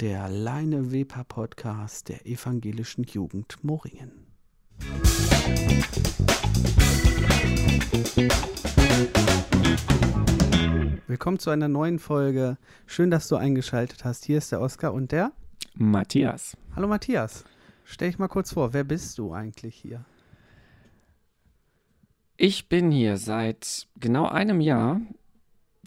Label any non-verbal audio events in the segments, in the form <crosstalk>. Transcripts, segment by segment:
der Leine Weber Podcast der evangelischen Jugend Moringen. Willkommen zu einer neuen Folge. Schön, dass du eingeschaltet hast. Hier ist der Oskar und der Matthias. Hallo Matthias. Stell dich mal kurz vor, wer bist du eigentlich hier? Ich bin hier seit genau einem Jahr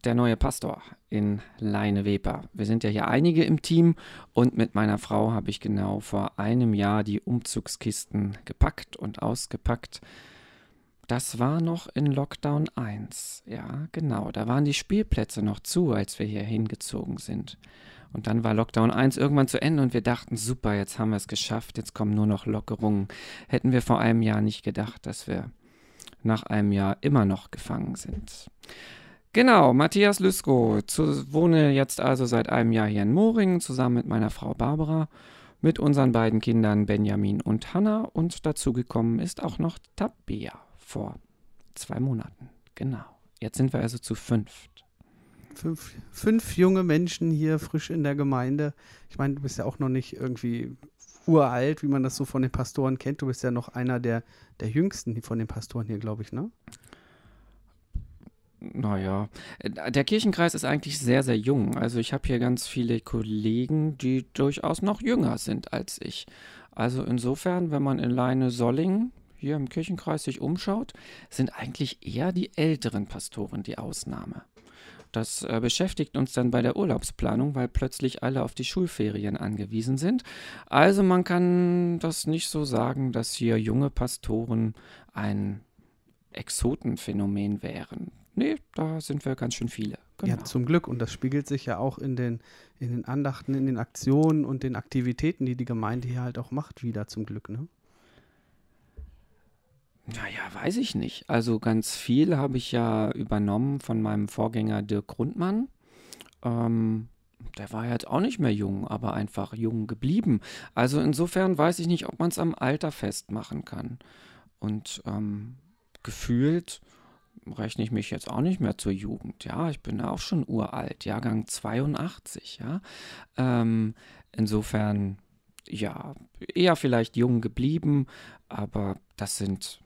der neue Pastor in Leineweber. Wir sind ja hier einige im Team und mit meiner Frau habe ich genau vor einem Jahr die Umzugskisten gepackt und ausgepackt. Das war noch in Lockdown 1. Ja, genau. Da waren die Spielplätze noch zu, als wir hier hingezogen sind. Und dann war Lockdown 1 irgendwann zu Ende und wir dachten, super, jetzt haben wir es geschafft, jetzt kommen nur noch Lockerungen. Hätten wir vor einem Jahr nicht gedacht, dass wir nach einem Jahr immer noch gefangen sind. Genau, Matthias Lüsko, zu, wohne jetzt also seit einem Jahr hier in Moringen zusammen mit meiner Frau Barbara, mit unseren beiden Kindern Benjamin und Hanna und dazugekommen ist auch noch Tabea vor zwei Monaten. Genau, jetzt sind wir also zu fünft. Fünf, fünf junge Menschen hier frisch in der Gemeinde. Ich meine, du bist ja auch noch nicht irgendwie uralt, wie man das so von den Pastoren kennt. Du bist ja noch einer der, der jüngsten von den Pastoren hier, glaube ich, ne? Naja, äh, der Kirchenkreis ist eigentlich sehr, sehr jung. Also ich habe hier ganz viele Kollegen, die durchaus noch jünger sind als ich. Also insofern, wenn man in Leine Solling hier im Kirchenkreis sich umschaut, sind eigentlich eher die älteren Pastoren die Ausnahme. Das äh, beschäftigt uns dann bei der Urlaubsplanung, weil plötzlich alle auf die Schulferien angewiesen sind. Also man kann das nicht so sagen, dass hier junge Pastoren ein Exotenphänomen wären. Nee, da sind wir ganz schön viele. Genau. Ja, zum Glück. Und das spiegelt sich ja auch in den, in den Andachten, in den Aktionen und den Aktivitäten, die die Gemeinde hier halt auch macht, wieder zum Glück, ne? Naja, weiß ich nicht. Also ganz viel habe ich ja übernommen von meinem Vorgänger Dirk Grundmann. Ähm, der war jetzt auch nicht mehr jung, aber einfach jung geblieben. Also insofern weiß ich nicht, ob man es am Alter festmachen kann. Und ähm, gefühlt rechne ich mich jetzt auch nicht mehr zur Jugend. Ja, ich bin auch schon uralt, Jahrgang 82. Ja, ähm, insofern ja eher vielleicht jung geblieben, aber das sind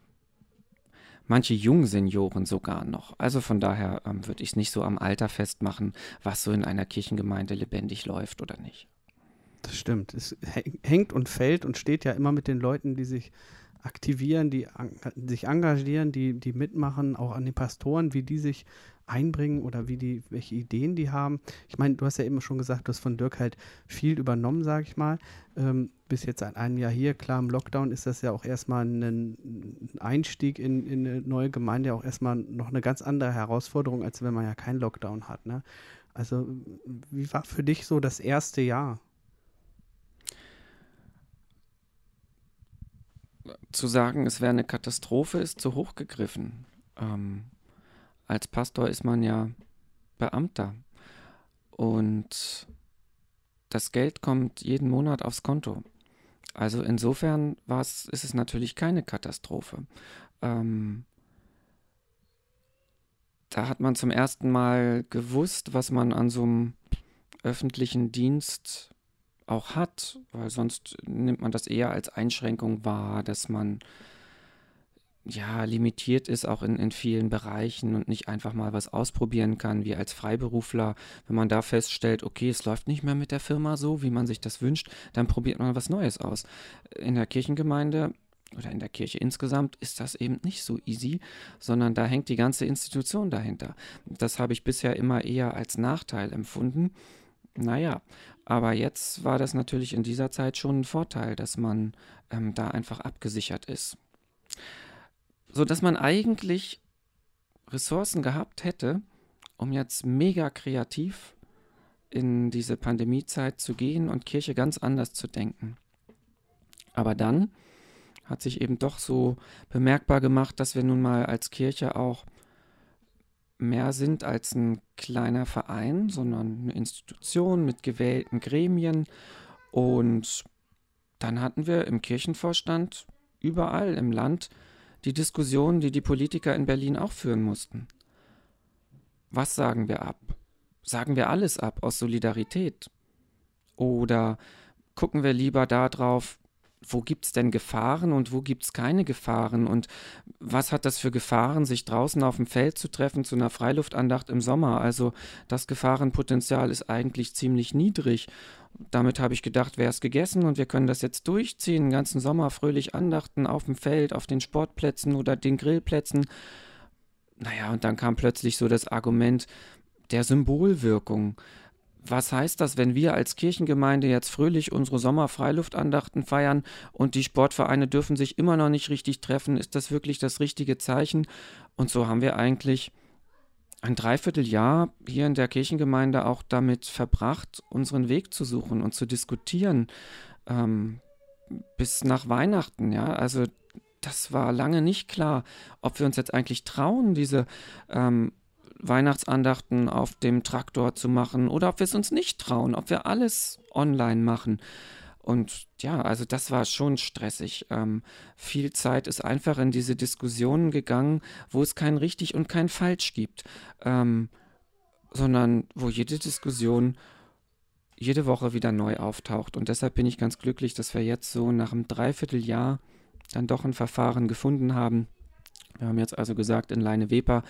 manche Jungsenioren sogar noch. Also von daher ähm, würde ich es nicht so am Alter festmachen, was so in einer Kirchengemeinde lebendig läuft oder nicht. Das stimmt. Es hängt und fällt und steht ja immer mit den Leuten, die sich aktivieren, die sich engagieren, die, die mitmachen, auch an den Pastoren, wie die sich einbringen oder wie die, welche Ideen die haben. Ich meine, du hast ja eben schon gesagt, du hast von Dirk halt viel übernommen, sage ich mal. Ähm, bis jetzt seit einem Jahr hier, klar, im Lockdown ist das ja auch erstmal ein Einstieg in, in eine neue Gemeinde, auch erstmal noch eine ganz andere Herausforderung, als wenn man ja keinen Lockdown hat. Ne? Also, wie war für dich so das erste Jahr? Zu sagen, es wäre eine Katastrophe, ist zu hoch gegriffen. Ähm, als Pastor ist man ja Beamter und das Geld kommt jeden Monat aufs Konto. Also insofern ist es natürlich keine Katastrophe. Ähm, da hat man zum ersten Mal gewusst, was man an so einem öffentlichen Dienst auch hat, weil sonst nimmt man das eher als Einschränkung wahr, dass man ja limitiert ist auch in, in vielen Bereichen und nicht einfach mal was ausprobieren kann, wie als Freiberufler. Wenn man da feststellt, okay, es läuft nicht mehr mit der Firma so, wie man sich das wünscht, dann probiert man was Neues aus. In der Kirchengemeinde oder in der Kirche insgesamt ist das eben nicht so easy, sondern da hängt die ganze Institution dahinter. Das habe ich bisher immer eher als Nachteil empfunden. Naja, aber jetzt war das natürlich in dieser Zeit schon ein Vorteil, dass man ähm, da einfach abgesichert ist. So dass man eigentlich Ressourcen gehabt hätte, um jetzt mega kreativ in diese Pandemiezeit zu gehen und Kirche ganz anders zu denken. Aber dann hat sich eben doch so bemerkbar gemacht, dass wir nun mal als Kirche auch mehr sind als ein kleiner Verein, sondern eine Institution mit gewählten Gremien. Und dann hatten wir im Kirchenvorstand überall im Land die Diskussionen, die die Politiker in Berlin auch führen mussten. Was sagen wir ab? Sagen wir alles ab aus Solidarität? Oder gucken wir lieber darauf, wo gibt es denn Gefahren und wo gibt es keine Gefahren und was hat das für Gefahren, sich draußen auf dem Feld zu treffen zu einer Freiluftandacht im Sommer. Also das Gefahrenpotenzial ist eigentlich ziemlich niedrig. Damit habe ich gedacht, wäre es gegessen und wir können das jetzt durchziehen, den ganzen Sommer fröhlich andachten auf dem Feld, auf den Sportplätzen oder den Grillplätzen. Naja, und dann kam plötzlich so das Argument der Symbolwirkung was heißt das, wenn wir als Kirchengemeinde jetzt fröhlich unsere Sommerfreiluftandachten feiern und die Sportvereine dürfen sich immer noch nicht richtig treffen? Ist das wirklich das richtige Zeichen? Und so haben wir eigentlich ein Dreivierteljahr hier in der Kirchengemeinde auch damit verbracht, unseren Weg zu suchen und zu diskutieren. Ähm, bis nach Weihnachten, ja. Also das war lange nicht klar, ob wir uns jetzt eigentlich trauen, diese ähm, Weihnachtsandachten auf dem Traktor zu machen oder ob wir es uns nicht trauen, ob wir alles online machen. Und ja, also das war schon stressig. Ähm, viel Zeit ist einfach in diese Diskussionen gegangen, wo es kein richtig und kein falsch gibt, ähm, sondern wo jede Diskussion jede Woche wieder neu auftaucht. Und deshalb bin ich ganz glücklich, dass wir jetzt so nach einem Dreivierteljahr dann doch ein Verfahren gefunden haben. Wir haben jetzt also gesagt, in Leine-Weper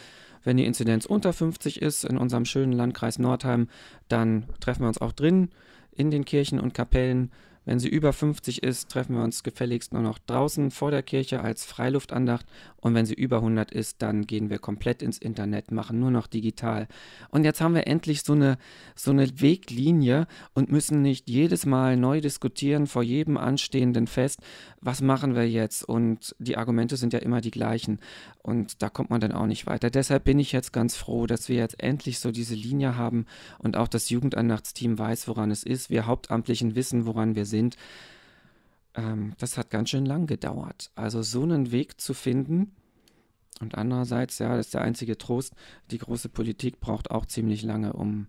wenn die Inzidenz unter 50 ist in unserem schönen Landkreis Nordheim, dann treffen wir uns auch drin in den Kirchen und Kapellen wenn sie über 50 ist, treffen wir uns gefälligst nur noch draußen vor der Kirche als Freiluftandacht. Und wenn sie über 100 ist, dann gehen wir komplett ins Internet, machen nur noch digital. Und jetzt haben wir endlich so eine, so eine Weglinie und müssen nicht jedes Mal neu diskutieren vor jedem anstehenden Fest, was machen wir jetzt? Und die Argumente sind ja immer die gleichen. Und da kommt man dann auch nicht weiter. Deshalb bin ich jetzt ganz froh, dass wir jetzt endlich so diese Linie haben und auch das Jugendandachtsteam weiß, woran es ist. Wir Hauptamtlichen wissen, woran wir sind sind, ähm, das hat ganz schön lang gedauert. Also so einen Weg zu finden. Und andererseits, ja, das ist der einzige Trost, die große Politik braucht auch ziemlich lange, um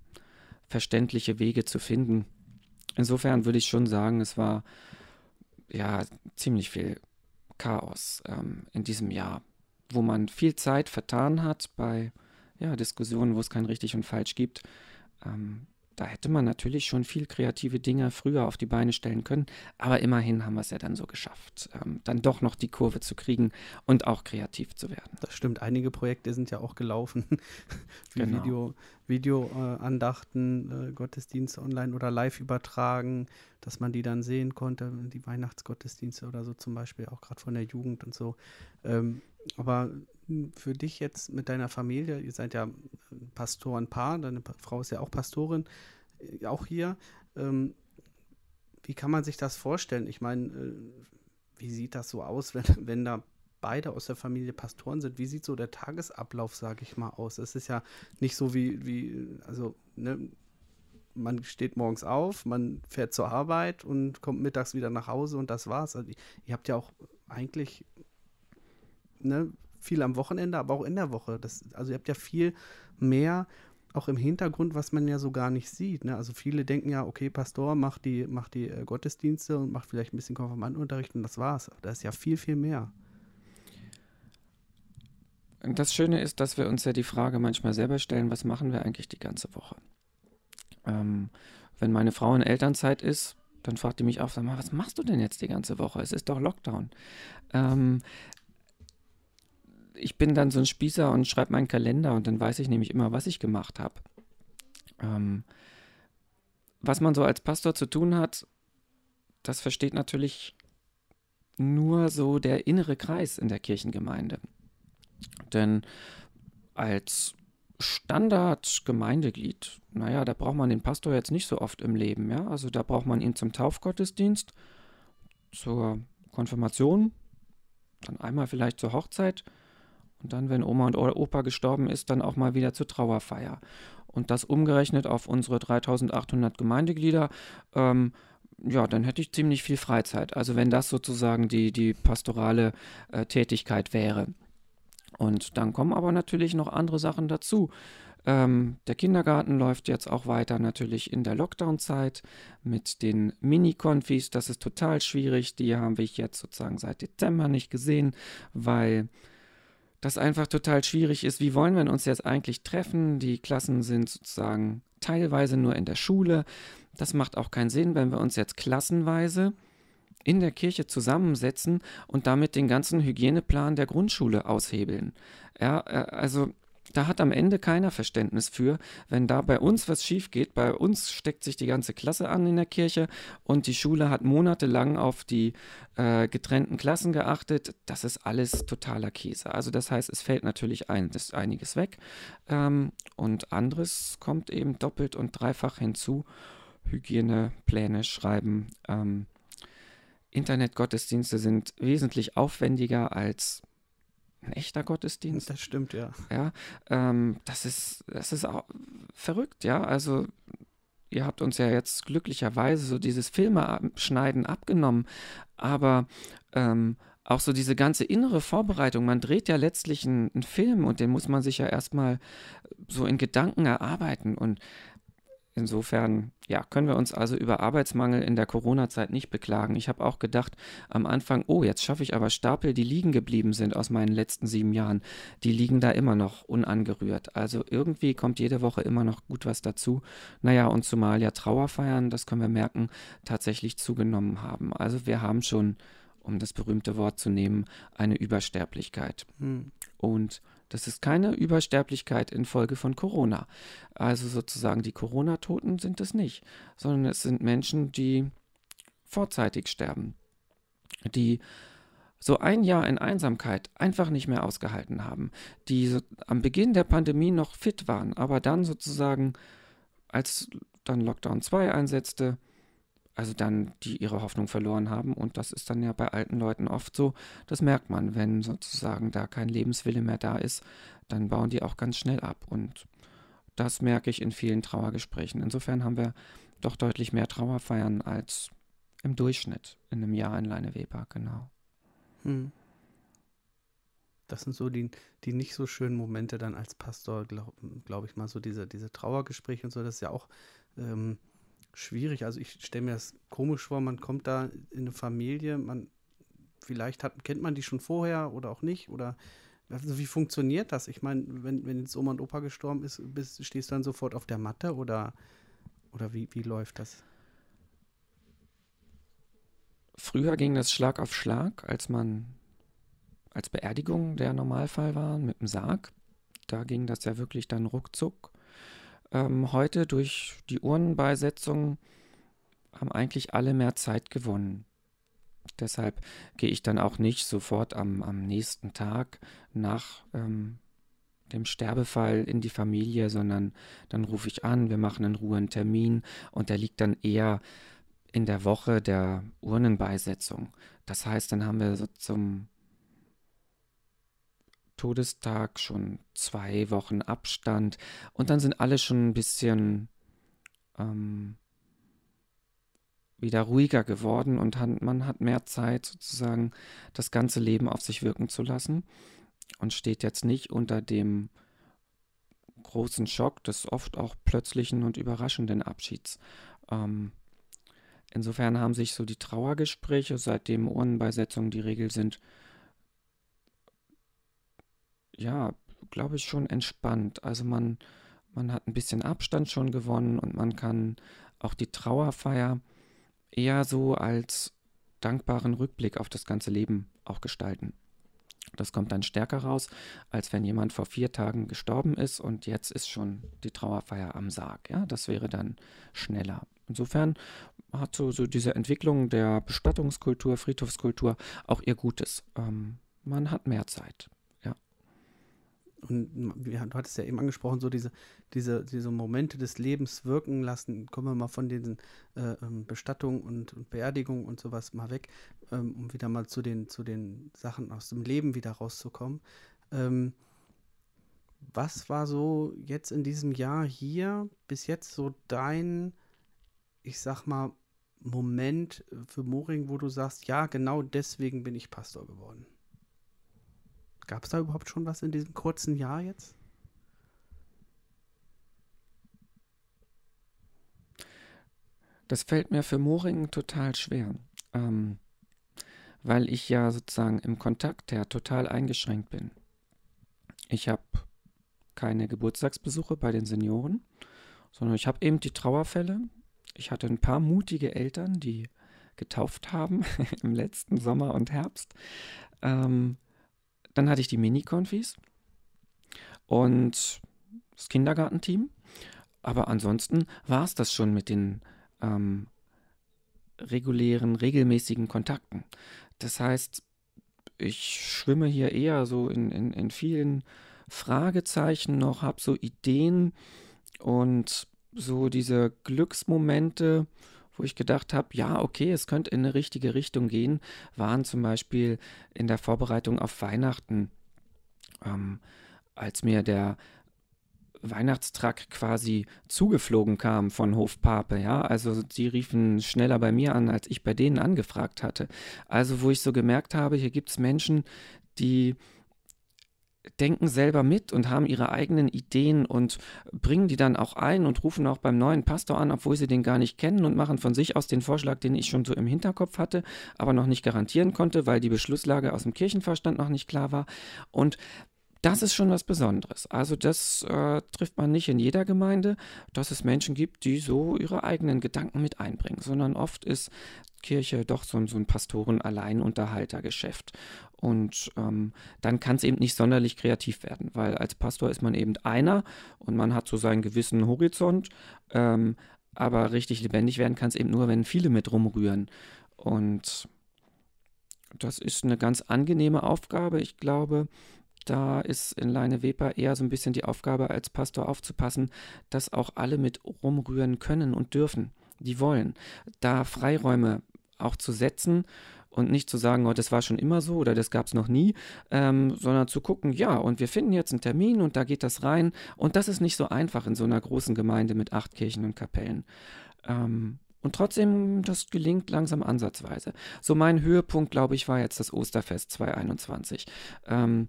verständliche Wege zu finden. Insofern würde ich schon sagen, es war ja ziemlich viel Chaos ähm, in diesem Jahr, wo man viel Zeit vertan hat bei ja, Diskussionen, wo es kein richtig und falsch gibt. Ähm, da hätte man natürlich schon viel kreative Dinge früher auf die Beine stellen können, aber immerhin haben wir es ja dann so geschafft, ähm, dann doch noch die Kurve zu kriegen und auch kreativ zu werden. Das stimmt, einige Projekte sind ja auch gelaufen, <laughs> wie genau. Video, Videoandachten, äh, äh, Gottesdienste online oder live übertragen, dass man die dann sehen konnte, die Weihnachtsgottesdienste oder so zum Beispiel, auch gerade von der Jugend und so. Ähm, aber für dich jetzt mit deiner Familie, ihr seid ja Pastorenpaar, deine Frau ist ja auch Pastorin, äh, auch hier. Ähm, wie kann man sich das vorstellen? Ich meine, äh, wie sieht das so aus, <laughs> wenn, wenn da beide aus der Familie Pastoren sind? Wie sieht so der Tagesablauf, sage ich mal, aus? Es ist ja nicht so wie, wie also, ne, man steht morgens auf, man fährt zur Arbeit und kommt mittags wieder nach Hause und das war's. Also, ihr habt ja auch eigentlich ne, viel am Wochenende, aber auch in der Woche. Das, also ihr habt ja viel mehr auch im Hintergrund, was man ja so gar nicht sieht. Ne? Also viele denken ja, okay, Pastor macht die, macht die äh, Gottesdienste und macht vielleicht ein bisschen Konfirmandenunterricht und das war's. Da ist ja viel, viel mehr. Das Schöne ist, dass wir uns ja die Frage manchmal selber stellen, was machen wir eigentlich die ganze Woche? Ähm, wenn meine Frau in Elternzeit ist, dann fragt die mich auch, sag mal, was machst du denn jetzt die ganze Woche? Es ist doch Lockdown. Ähm, ich bin dann so ein Spießer und schreibe meinen Kalender und dann weiß ich nämlich immer, was ich gemacht habe. Ähm, was man so als Pastor zu tun hat, das versteht natürlich nur so der innere Kreis in der Kirchengemeinde. Denn als Standard-Gemeindeglied, naja, da braucht man den Pastor jetzt nicht so oft im Leben, ja. Also da braucht man ihn zum Taufgottesdienst, zur Konfirmation, dann einmal vielleicht zur Hochzeit und dann, wenn Oma und Opa gestorben ist, dann auch mal wieder zur Trauerfeier. Und das umgerechnet auf unsere 3800 Gemeindeglieder, ähm, ja, dann hätte ich ziemlich viel Freizeit. Also wenn das sozusagen die, die pastorale äh, Tätigkeit wäre. Und dann kommen aber natürlich noch andere Sachen dazu. Ähm, der Kindergarten läuft jetzt auch weiter natürlich in der Lockdown-Zeit mit den Mini-Konfis. Das ist total schwierig. Die habe ich jetzt sozusagen seit Dezember nicht gesehen, weil das einfach total schwierig ist. Wie wollen wir uns jetzt eigentlich treffen? Die Klassen sind sozusagen teilweise nur in der Schule. das macht auch keinen Sinn, wenn wir uns jetzt klassenweise in der Kirche zusammensetzen und damit den ganzen Hygieneplan der Grundschule aushebeln. Ja, äh, also da hat am Ende keiner Verständnis für, wenn da bei uns was schief geht. Bei uns steckt sich die ganze Klasse an in der Kirche und die Schule hat monatelang auf die äh, getrennten Klassen geachtet. Das ist alles totaler Käse. Also das heißt, es fällt natürlich ein, einiges weg ähm, und anderes kommt eben doppelt und dreifach hinzu. Hygienepläne schreiben. Ähm, Internetgottesdienste sind wesentlich aufwendiger als ein echter Gottesdienst. Das stimmt, ja. Ja, ähm, das ist, das ist auch verrückt, ja. Also ihr habt uns ja jetzt glücklicherweise so dieses Filmeschneiden abgenommen, aber ähm, auch so diese ganze innere Vorbereitung, man dreht ja letztlich einen, einen Film und den muss man sich ja erstmal so in Gedanken erarbeiten und Insofern, ja, können wir uns also über Arbeitsmangel in der Corona-Zeit nicht beklagen. Ich habe auch gedacht am Anfang, oh, jetzt schaffe ich aber Stapel, die liegen geblieben sind aus meinen letzten sieben Jahren. Die liegen da immer noch unangerührt. Also irgendwie kommt jede Woche immer noch gut was dazu. Naja, und zumal ja Trauerfeiern, das können wir merken, tatsächlich zugenommen haben. Also wir haben schon, um das berühmte Wort zu nehmen, eine Übersterblichkeit. Hm. Und das ist keine Übersterblichkeit infolge von Corona. Also sozusagen die Corona-Toten sind es nicht, sondern es sind Menschen, die vorzeitig sterben, die so ein Jahr in Einsamkeit einfach nicht mehr ausgehalten haben, die so am Beginn der Pandemie noch fit waren, aber dann sozusagen, als dann Lockdown 2 einsetzte, also dann die ihre Hoffnung verloren haben. Und das ist dann ja bei alten Leuten oft so. Das merkt man, wenn sozusagen da kein Lebenswille mehr da ist, dann bauen die auch ganz schnell ab. Und das merke ich in vielen Trauergesprächen. Insofern haben wir doch deutlich mehr Trauerfeiern als im Durchschnitt in einem Jahr in Leine Weber, genau. Hm. Das sind so die, die nicht so schönen Momente dann als Pastor, glaube glaub ich mal, so diese, diese Trauergespräche und so, das ist ja auch ähm, schwierig. Also ich stelle mir das komisch vor, man kommt da in eine Familie, man vielleicht hat, kennt man die schon vorher oder auch nicht oder also wie funktioniert das? Ich meine, wenn, wenn jetzt Oma und Opa gestorben ist, bist, stehst du dann sofort auf der Matte oder, oder wie, wie läuft das? Früher ging das Schlag auf Schlag, als man als Beerdigung der Normalfall war mit dem Sarg. Da ging das ja wirklich dann ruckzuck. Ähm, heute durch die Urnenbeisetzung haben eigentlich alle mehr Zeit gewonnen. Deshalb gehe ich dann auch nicht sofort am, am nächsten Tag nach ähm, dem Sterbefall in die Familie, sondern dann rufe ich an, wir machen in Ruhe einen Termin und der liegt dann eher in der Woche der Urnenbeisetzung. Das heißt, dann haben wir so zum Todestag schon zwei Wochen Abstand und dann sind alle schon ein bisschen ähm, wieder ruhiger geworden und man hat mehr Zeit sozusagen das ganze Leben auf sich wirken zu lassen und steht jetzt nicht unter dem großen Schock des oft auch plötzlichen und überraschenden Abschieds. Ähm, insofern haben sich so die Trauergespräche, seitdem Urnenbeisetzungen die Regel sind, ja, glaube ich, schon entspannt. Also man, man hat ein bisschen Abstand schon gewonnen und man kann auch die Trauerfeier eher so als dankbaren Rückblick auf das ganze Leben auch gestalten. Das kommt dann stärker raus, als wenn jemand vor vier Tagen gestorben ist und jetzt ist schon die Trauerfeier am Sarg. Ja, das wäre dann schneller. Insofern hat so, so diese Entwicklung der Bestattungskultur, Friedhofskultur auch ihr Gutes. Ähm, man hat mehr Zeit. Und du hattest ja eben angesprochen, so diese, diese, diese Momente des Lebens wirken lassen. Kommen wir mal von diesen äh, ähm, Bestattungen und, und Beerdigungen und sowas mal weg, ähm, um wieder mal zu den, zu den Sachen aus dem Leben wieder rauszukommen. Ähm, was war so jetzt in diesem Jahr hier bis jetzt so dein, ich sag mal, Moment für Moring, wo du sagst, ja, genau deswegen bin ich Pastor geworden? Gab es da überhaupt schon was in diesem kurzen Jahr jetzt? Das fällt mir für Moringen total schwer, ähm, weil ich ja sozusagen im Kontakt her total eingeschränkt bin. Ich habe keine Geburtstagsbesuche bei den Senioren, sondern ich habe eben die Trauerfälle ich hatte ein paar mutige Eltern, die getauft haben <laughs> im letzten Sommer und Herbst. Ähm, dann hatte ich die Mini-Konfis und das Kindergartenteam. Aber ansonsten war es das schon mit den ähm, regulären, regelmäßigen Kontakten. Das heißt, ich schwimme hier eher so in, in, in vielen Fragezeichen noch, habe so Ideen und so diese Glücksmomente, wo ich gedacht habe, ja, okay, es könnte in eine richtige Richtung gehen, waren zum Beispiel in der Vorbereitung auf Weihnachten, ähm, als mir der Weihnachtstruck quasi zugeflogen kam von Hofpape, ja. Also sie riefen schneller bei mir an, als ich bei denen angefragt hatte. Also wo ich so gemerkt habe, hier gibt es Menschen, die denken selber mit und haben ihre eigenen Ideen und bringen die dann auch ein und rufen auch beim neuen Pastor an, obwohl sie den gar nicht kennen und machen von sich aus den Vorschlag, den ich schon so im Hinterkopf hatte, aber noch nicht garantieren konnte, weil die Beschlusslage aus dem Kirchenverstand noch nicht klar war. Und das ist schon was Besonderes. Also das äh, trifft man nicht in jeder Gemeinde, dass es Menschen gibt, die so ihre eigenen Gedanken mit einbringen, sondern oft ist Kirche doch so, so ein Pastoren-Alleinunterhaltergeschäft. Und ähm, dann kann es eben nicht sonderlich kreativ werden, weil als Pastor ist man eben einer und man hat so seinen gewissen Horizont, ähm, aber richtig lebendig werden kann es eben nur, wenn viele mit rumrühren. Und das ist eine ganz angenehme Aufgabe. Ich glaube, da ist in Leine Weber eher so ein bisschen die Aufgabe als Pastor aufzupassen, dass auch alle mit rumrühren können und dürfen, die wollen. Da Freiräume auch zu setzen und nicht zu sagen, oh, das war schon immer so oder das gab es noch nie, ähm, sondern zu gucken, ja, und wir finden jetzt einen Termin und da geht das rein. Und das ist nicht so einfach in so einer großen Gemeinde mit acht Kirchen und Kapellen. Ähm, und trotzdem, das gelingt langsam ansatzweise. So mein Höhepunkt, glaube ich, war jetzt das Osterfest 2021. Ähm,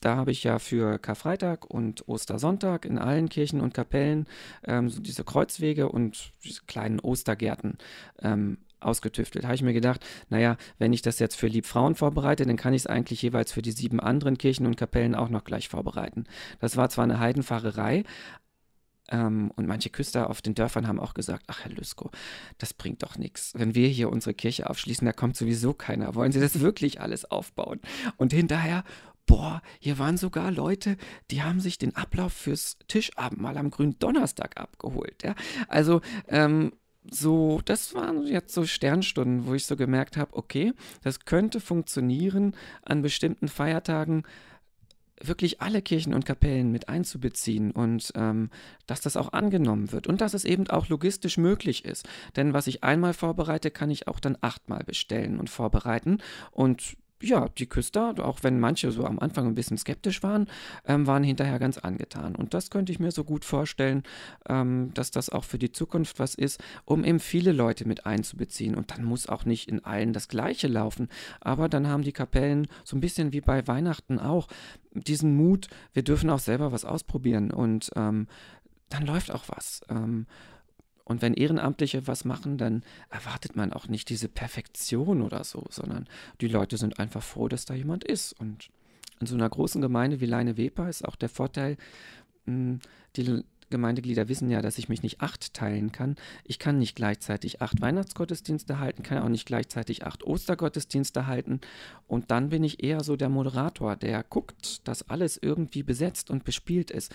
da habe ich ja für Karfreitag und Ostersonntag in allen Kirchen und Kapellen ähm, so diese Kreuzwege und diese kleinen Ostergärten ähm, ausgetüftelt. Habe ich mir gedacht, naja, wenn ich das jetzt für Liebfrauen vorbereite, dann kann ich es eigentlich jeweils für die sieben anderen Kirchen und Kapellen auch noch gleich vorbereiten. Das war zwar eine Heidenfahrerei, ähm, und manche Küster auf den Dörfern haben auch gesagt, ach Herr Lüsko, das bringt doch nichts. Wenn wir hier unsere Kirche aufschließen, da kommt sowieso keiner. Wollen Sie das <laughs> wirklich alles aufbauen? Und hinterher, boah, hier waren sogar Leute, die haben sich den Ablauf fürs Tischabendmahl am grünen Donnerstag abgeholt. Ja? Also, ähm, so, das waren jetzt so Sternstunden, wo ich so gemerkt habe, okay, das könnte funktionieren an bestimmten Feiertagen, wirklich alle Kirchen und Kapellen mit einzubeziehen und ähm, dass das auch angenommen wird und dass es eben auch logistisch möglich ist. Denn was ich einmal vorbereite, kann ich auch dann achtmal bestellen und vorbereiten und ja, die Küster, auch wenn manche so am Anfang ein bisschen skeptisch waren, ähm, waren hinterher ganz angetan. Und das könnte ich mir so gut vorstellen, ähm, dass das auch für die Zukunft was ist, um eben viele Leute mit einzubeziehen. Und dann muss auch nicht in allen das Gleiche laufen. Aber dann haben die Kapellen so ein bisschen wie bei Weihnachten auch diesen Mut, wir dürfen auch selber was ausprobieren. Und ähm, dann läuft auch was. Ähm, und wenn Ehrenamtliche was machen, dann erwartet man auch nicht diese Perfektion oder so, sondern die Leute sind einfach froh, dass da jemand ist. Und in so einer großen Gemeinde wie Leine Weber ist auch der Vorteil, hm, die Gemeindeglieder wissen ja, dass ich mich nicht acht teilen kann. Ich kann nicht gleichzeitig acht Weihnachtsgottesdienste halten, kann auch nicht gleichzeitig acht Ostergottesdienste halten. Und dann bin ich eher so der Moderator, der guckt, dass alles irgendwie besetzt und bespielt ist.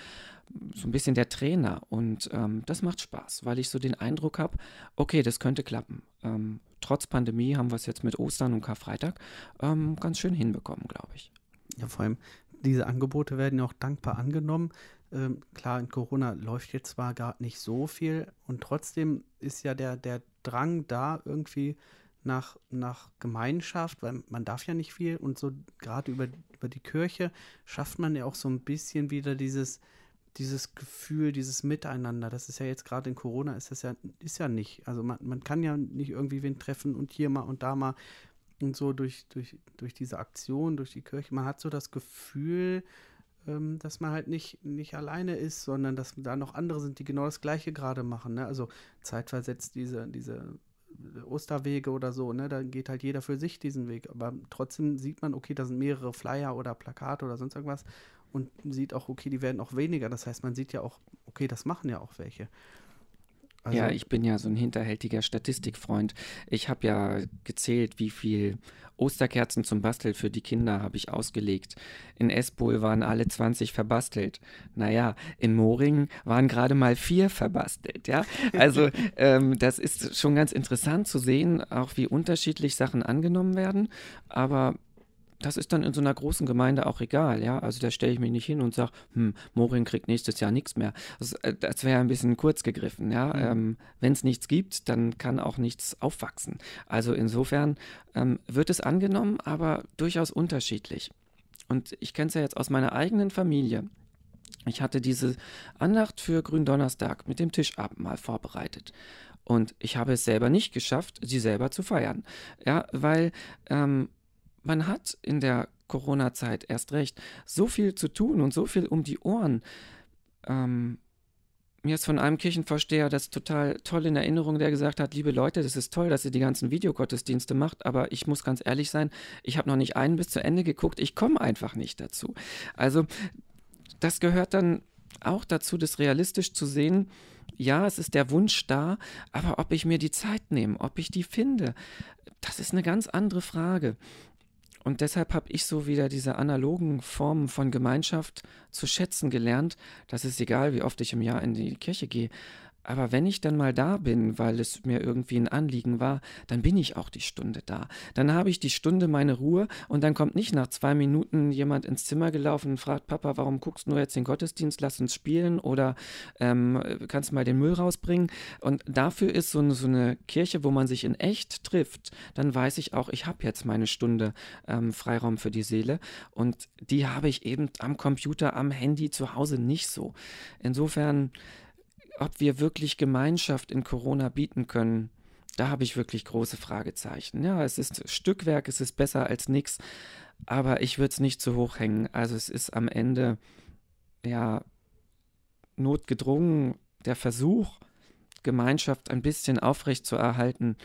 So ein bisschen der Trainer. Und ähm, das macht Spaß, weil ich so den Eindruck habe, okay, das könnte klappen. Ähm, trotz Pandemie haben wir es jetzt mit Ostern und Karfreitag ähm, ganz schön hinbekommen, glaube ich. Ja, vor allem diese Angebote werden ja auch dankbar angenommen. Ähm, klar, in Corona läuft jetzt zwar gar nicht so viel und trotzdem ist ja der, der Drang da irgendwie nach, nach Gemeinschaft, weil man darf ja nicht viel und so gerade über, über die Kirche schafft man ja auch so ein bisschen wieder dieses, dieses Gefühl, dieses Miteinander. Das ist ja jetzt gerade in Corona ist das ja, ist ja nicht. Also man, man kann ja nicht irgendwie wen treffen und hier mal und da mal und so durch, durch, durch diese Aktion, durch die Kirche. Man hat so das Gefühl, ähm, dass man halt nicht, nicht alleine ist, sondern dass da noch andere sind, die genau das Gleiche gerade machen. Ne? Also zeitversetzt diese, diese Osterwege oder so, ne? Da geht halt jeder für sich diesen Weg. Aber trotzdem sieht man, okay, da sind mehrere Flyer oder Plakate oder sonst irgendwas und sieht auch, okay, die werden auch weniger. Das heißt, man sieht ja auch, okay, das machen ja auch welche. Also ja, ich bin ja so ein hinterhältiger Statistikfreund. Ich habe ja gezählt, wie viel Osterkerzen zum Basteln für die Kinder habe ich ausgelegt. In Espol waren alle 20 verbastelt. Naja, in Moringen waren gerade mal vier verbastelt. Ja, also <laughs> ähm, das ist schon ganz interessant zu sehen, auch wie unterschiedlich Sachen angenommen werden. Aber das ist dann in so einer großen Gemeinde auch egal, ja. Also da stelle ich mich nicht hin und sage, hm, Morin kriegt nächstes Jahr nichts mehr. Das, äh, das wäre ein bisschen kurz gegriffen, ja. Mhm. Ähm, Wenn es nichts gibt, dann kann auch nichts aufwachsen. Also insofern ähm, wird es angenommen, aber durchaus unterschiedlich. Und ich kenne es ja jetzt aus meiner eigenen Familie. Ich hatte diese Andacht für Gründonnerstag mit dem Tischabendmahl vorbereitet. Und ich habe es selber nicht geschafft, sie selber zu feiern. Ja, weil ähm, man hat in der Corona-Zeit erst recht so viel zu tun und so viel um die Ohren. Ähm, mir ist von einem Kirchenvorsteher das total toll in Erinnerung, der gesagt hat, liebe Leute, das ist toll, dass ihr die ganzen Videogottesdienste macht, aber ich muss ganz ehrlich sein, ich habe noch nicht einen bis zu Ende geguckt, ich komme einfach nicht dazu. Also das gehört dann auch dazu, das realistisch zu sehen. Ja, es ist der Wunsch da, aber ob ich mir die Zeit nehme, ob ich die finde, das ist eine ganz andere Frage. Und deshalb habe ich so wieder diese analogen Formen von Gemeinschaft zu schätzen gelernt. Das ist egal, wie oft ich im Jahr in die Kirche gehe. Aber wenn ich dann mal da bin, weil es mir irgendwie ein Anliegen war, dann bin ich auch die Stunde da. Dann habe ich die Stunde meine Ruhe und dann kommt nicht nach zwei Minuten jemand ins Zimmer gelaufen und fragt, Papa, warum guckst du jetzt den Gottesdienst, lass uns spielen oder ähm, kannst du mal den Müll rausbringen. Und dafür ist so eine, so eine, Kirche, wo man sich in echt trifft, dann weiß ich auch, ich habe jetzt meine Stunde ähm, Freiraum für die Seele und die habe ich eben am Computer, am Handy zu Hause nicht so. Insofern ob wir wirklich Gemeinschaft in Corona bieten können, da habe ich wirklich große Fragezeichen. Ja, es ist Stückwerk, es ist besser als nichts, aber ich würde es nicht zu hoch hängen. Also es ist am Ende ja notgedrungen der Versuch, Gemeinschaft ein bisschen aufrecht zu erhalten.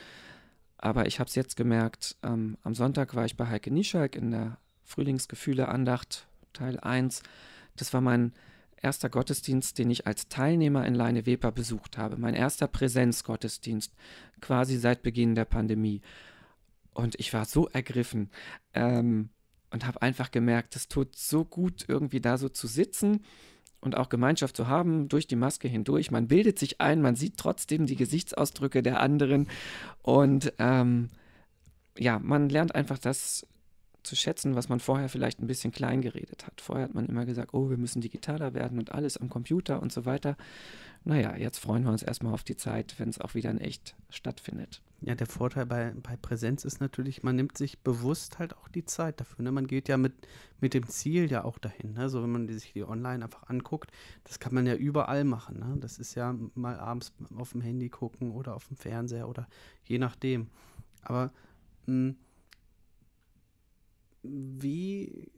Aber ich habe es jetzt gemerkt, ähm, am Sonntag war ich bei Heike Nischalk in der Frühlingsgefühle-Andacht, Teil 1. Das war mein erster Gottesdienst, den ich als Teilnehmer in Leine Weber besucht habe. Mein erster Präsenzgottesdienst, quasi seit Beginn der Pandemie. Und ich war so ergriffen ähm, und habe einfach gemerkt, es tut so gut, irgendwie da so zu sitzen und auch Gemeinschaft zu haben durch die Maske hindurch. Man bildet sich ein, man sieht trotzdem die Gesichtsausdrücke der anderen und ähm, ja, man lernt einfach das zu schätzen, was man vorher vielleicht ein bisschen klein geredet hat. Vorher hat man immer gesagt, oh, wir müssen digitaler werden und alles am Computer und so weiter. Naja, jetzt freuen wir uns erstmal auf die Zeit, wenn es auch wieder in echt stattfindet. Ja, der Vorteil bei, bei Präsenz ist natürlich, man nimmt sich bewusst halt auch die Zeit dafür. Ne? Man geht ja mit, mit dem Ziel ja auch dahin. Ne? So, wenn man sich die online einfach anguckt, das kann man ja überall machen. Ne? Das ist ja mal abends auf dem Handy gucken oder auf dem Fernseher oder je nachdem. Aber mh, hm, wie,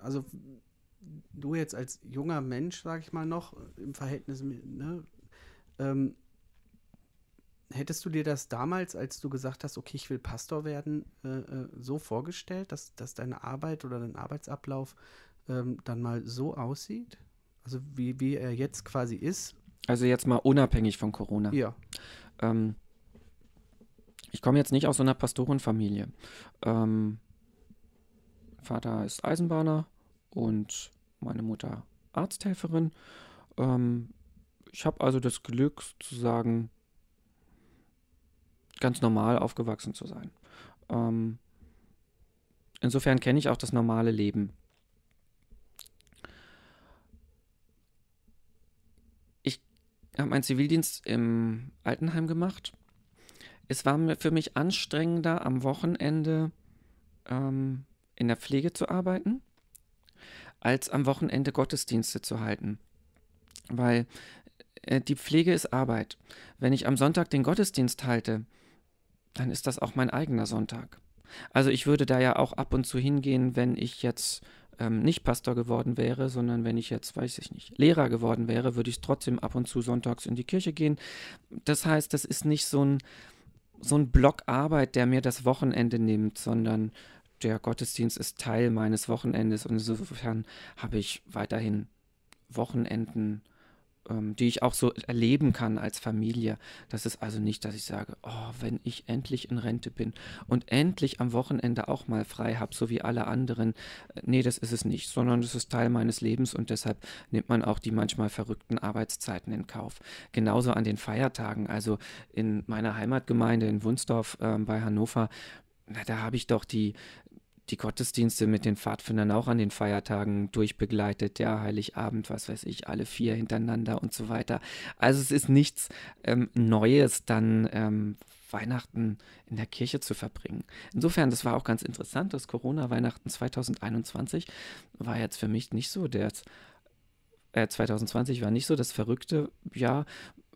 also du jetzt als junger Mensch, sag ich mal noch, im Verhältnis, ne, ähm, hättest du dir das damals, als du gesagt hast, okay, ich will Pastor werden, äh, äh, so vorgestellt, dass, dass deine Arbeit oder dein Arbeitsablauf ähm, dann mal so aussieht? Also wie, wie er jetzt quasi ist? Also jetzt mal unabhängig von Corona. Ja. Ähm, ich komme jetzt nicht aus so einer Pastorenfamilie. Ähm, Vater ist Eisenbahner und meine Mutter Arzthelferin. Ähm, ich habe also das Glück zu sagen, ganz normal aufgewachsen zu sein. Ähm, insofern kenne ich auch das normale Leben. Ich habe meinen Zivildienst im Altenheim gemacht. Es war für mich anstrengender am Wochenende ähm, in der Pflege zu arbeiten, als am Wochenende Gottesdienste zu halten. Weil äh, die Pflege ist Arbeit. Wenn ich am Sonntag den Gottesdienst halte, dann ist das auch mein eigener Sonntag. Also ich würde da ja auch ab und zu hingehen, wenn ich jetzt ähm, nicht Pastor geworden wäre, sondern wenn ich jetzt, weiß ich nicht, Lehrer geworden wäre, würde ich trotzdem ab und zu sonntags in die Kirche gehen. Das heißt, das ist nicht so ein, so ein Block Arbeit, der mir das Wochenende nimmt, sondern der Gottesdienst ist Teil meines Wochenendes und insofern habe ich weiterhin Wochenenden ähm, die ich auch so erleben kann als Familie. Das ist also nicht, dass ich sage, oh, wenn ich endlich in Rente bin und endlich am Wochenende auch mal frei habe, so wie alle anderen. Äh, nee, das ist es nicht, sondern das ist Teil meines Lebens und deshalb nimmt man auch die manchmal verrückten Arbeitszeiten in Kauf. Genauso an den Feiertagen. Also in meiner Heimatgemeinde in Wunsdorf äh, bei Hannover, na, da habe ich doch die die Gottesdienste mit den Pfadfindern auch an den Feiertagen durchbegleitet, ja, Heiligabend, was weiß ich, alle vier hintereinander und so weiter. Also es ist nichts ähm, Neues, dann ähm, Weihnachten in der Kirche zu verbringen. Insofern, das war auch ganz interessant, das Corona-Weihnachten 2021 war jetzt für mich nicht so der, äh, 2020 war nicht so das verrückte Jahr,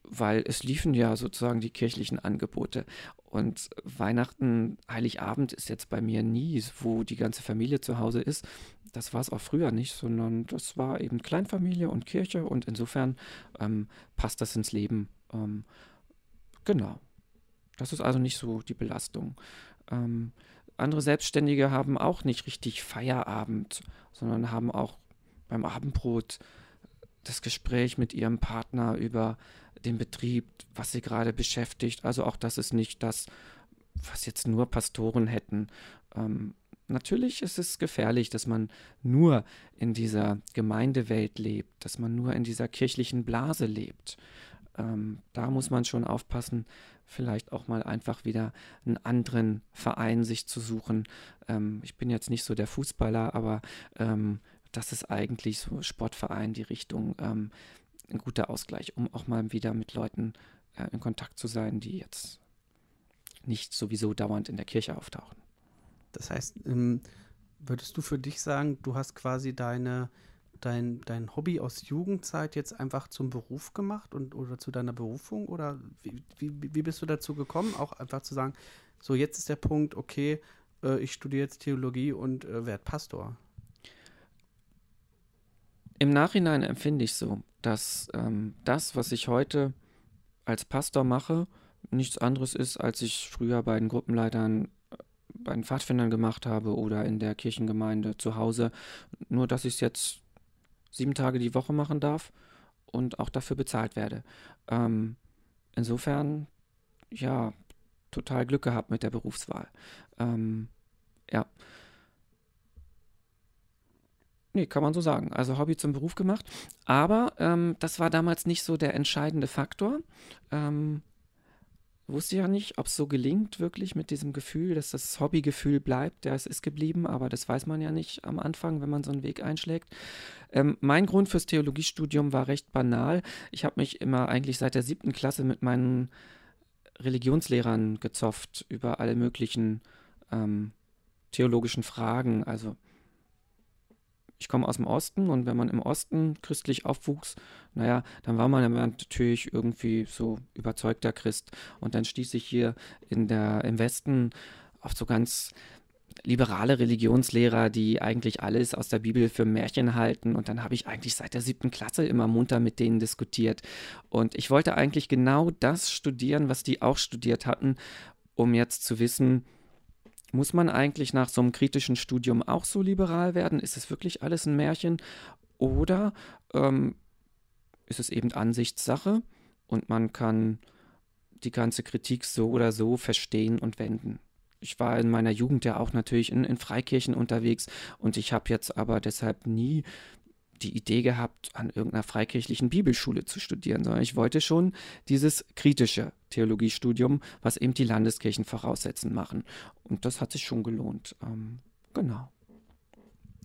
weil es liefen ja sozusagen die kirchlichen Angebote. Und Weihnachten, Heiligabend ist jetzt bei mir nie, wo die ganze Familie zu Hause ist. Das war es auch früher nicht, sondern das war eben Kleinfamilie und Kirche und insofern ähm, passt das ins Leben. Ähm, genau. Das ist also nicht so die Belastung. Ähm, andere Selbstständige haben auch nicht richtig Feierabend, sondern haben auch beim Abendbrot das Gespräch mit ihrem Partner über den Betrieb, was sie gerade beschäftigt. Also auch das ist nicht das, was jetzt nur Pastoren hätten. Ähm, natürlich ist es gefährlich, dass man nur in dieser Gemeindewelt lebt, dass man nur in dieser kirchlichen Blase lebt. Ähm, da muss man schon aufpassen, vielleicht auch mal einfach wieder einen anderen Verein sich zu suchen. Ähm, ich bin jetzt nicht so der Fußballer, aber ähm, das ist eigentlich so Sportverein, die Richtung. Ähm, ein guter Ausgleich, um auch mal wieder mit Leuten äh, in Kontakt zu sein, die jetzt nicht sowieso dauernd in der Kirche auftauchen. Das heißt, ähm, würdest du für dich sagen, du hast quasi deine, dein, dein Hobby aus Jugendzeit jetzt einfach zum Beruf gemacht und oder zu deiner Berufung? Oder wie, wie, wie bist du dazu gekommen, auch einfach zu sagen, so jetzt ist der Punkt, okay, äh, ich studiere jetzt Theologie und äh, werde Pastor? Im Nachhinein empfinde ich so, dass ähm, das, was ich heute als Pastor mache, nichts anderes ist, als ich früher bei den Gruppenleitern, äh, bei den Pfadfindern gemacht habe oder in der Kirchengemeinde zu Hause. Nur, dass ich es jetzt sieben Tage die Woche machen darf und auch dafür bezahlt werde. Ähm, insofern, ja, total Glück gehabt mit der Berufswahl. Ähm, ja. Nee, kann man so sagen. Also Hobby zum Beruf gemacht. Aber ähm, das war damals nicht so der entscheidende Faktor. Ähm, wusste ja nicht, ob es so gelingt, wirklich mit diesem Gefühl, dass das Hobbygefühl bleibt. Ja, es ist geblieben, aber das weiß man ja nicht am Anfang, wenn man so einen Weg einschlägt. Ähm, mein Grund fürs Theologiestudium war recht banal. Ich habe mich immer eigentlich seit der siebten Klasse mit meinen Religionslehrern gezofft über alle möglichen ähm, theologischen Fragen. Also ich komme aus dem Osten und wenn man im Osten christlich aufwuchs, naja, dann war man natürlich irgendwie so überzeugter Christ. Und dann stieß ich hier in der, im Westen auf so ganz liberale Religionslehrer, die eigentlich alles aus der Bibel für Märchen halten. Und dann habe ich eigentlich seit der siebten Klasse immer munter mit denen diskutiert. Und ich wollte eigentlich genau das studieren, was die auch studiert hatten, um jetzt zu wissen, muss man eigentlich nach so einem kritischen Studium auch so liberal werden? Ist es wirklich alles ein Märchen? Oder ähm, ist es eben Ansichtssache und man kann die ganze Kritik so oder so verstehen und wenden? Ich war in meiner Jugend ja auch natürlich in, in Freikirchen unterwegs und ich habe jetzt aber deshalb nie die Idee gehabt, an irgendeiner freikirchlichen Bibelschule zu studieren, sondern ich wollte schon dieses kritische Theologiestudium, was eben die Landeskirchen voraussetzen, machen. Und das hat sich schon gelohnt. Ähm, genau.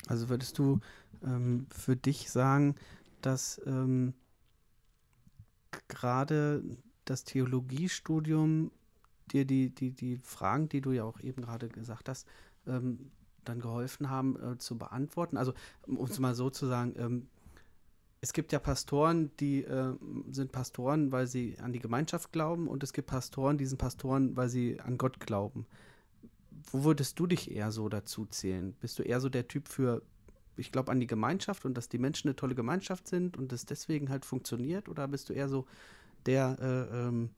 Also würdest du ähm, für dich sagen, dass ähm, gerade das Theologiestudium dir die, die, die Fragen, die du ja auch eben gerade gesagt hast, ähm, dann geholfen haben äh, zu beantworten. Also um es mal so zu sagen, ähm, es gibt ja Pastoren, die äh, sind Pastoren, weil sie an die Gemeinschaft glauben und es gibt Pastoren, die sind Pastoren, weil sie an Gott glauben. Wo würdest du dich eher so dazu zählen? Bist du eher so der Typ für, ich glaube an die Gemeinschaft und dass die Menschen eine tolle Gemeinschaft sind und das deswegen halt funktioniert? Oder bist du eher so der, äh, ähm,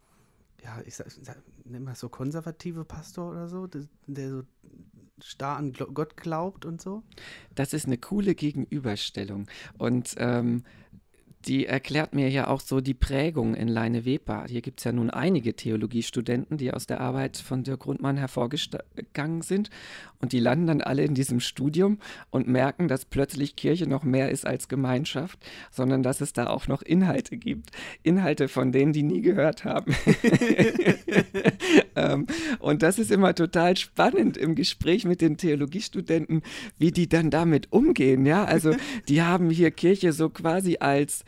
ja, ich sag, sag, nenn mal so konservative Pastor oder so, der, der so starr an Gott glaubt und so? Das ist eine coole Gegenüberstellung. Und ähm, die erklärt mir ja auch so die Prägung in Leine Weber. Hier gibt es ja nun einige Theologiestudenten, die aus der Arbeit von Dirk Grundmann hervorgegangen sind. Und die landen dann alle in diesem Studium und merken, dass plötzlich Kirche noch mehr ist als Gemeinschaft, sondern dass es da auch noch Inhalte gibt. Inhalte, von denen die nie gehört haben. <laughs> ähm, und das ist immer total spannend im Gespräch mit den Theologiestudenten, wie die dann damit umgehen. Ja, also die haben hier Kirche so quasi als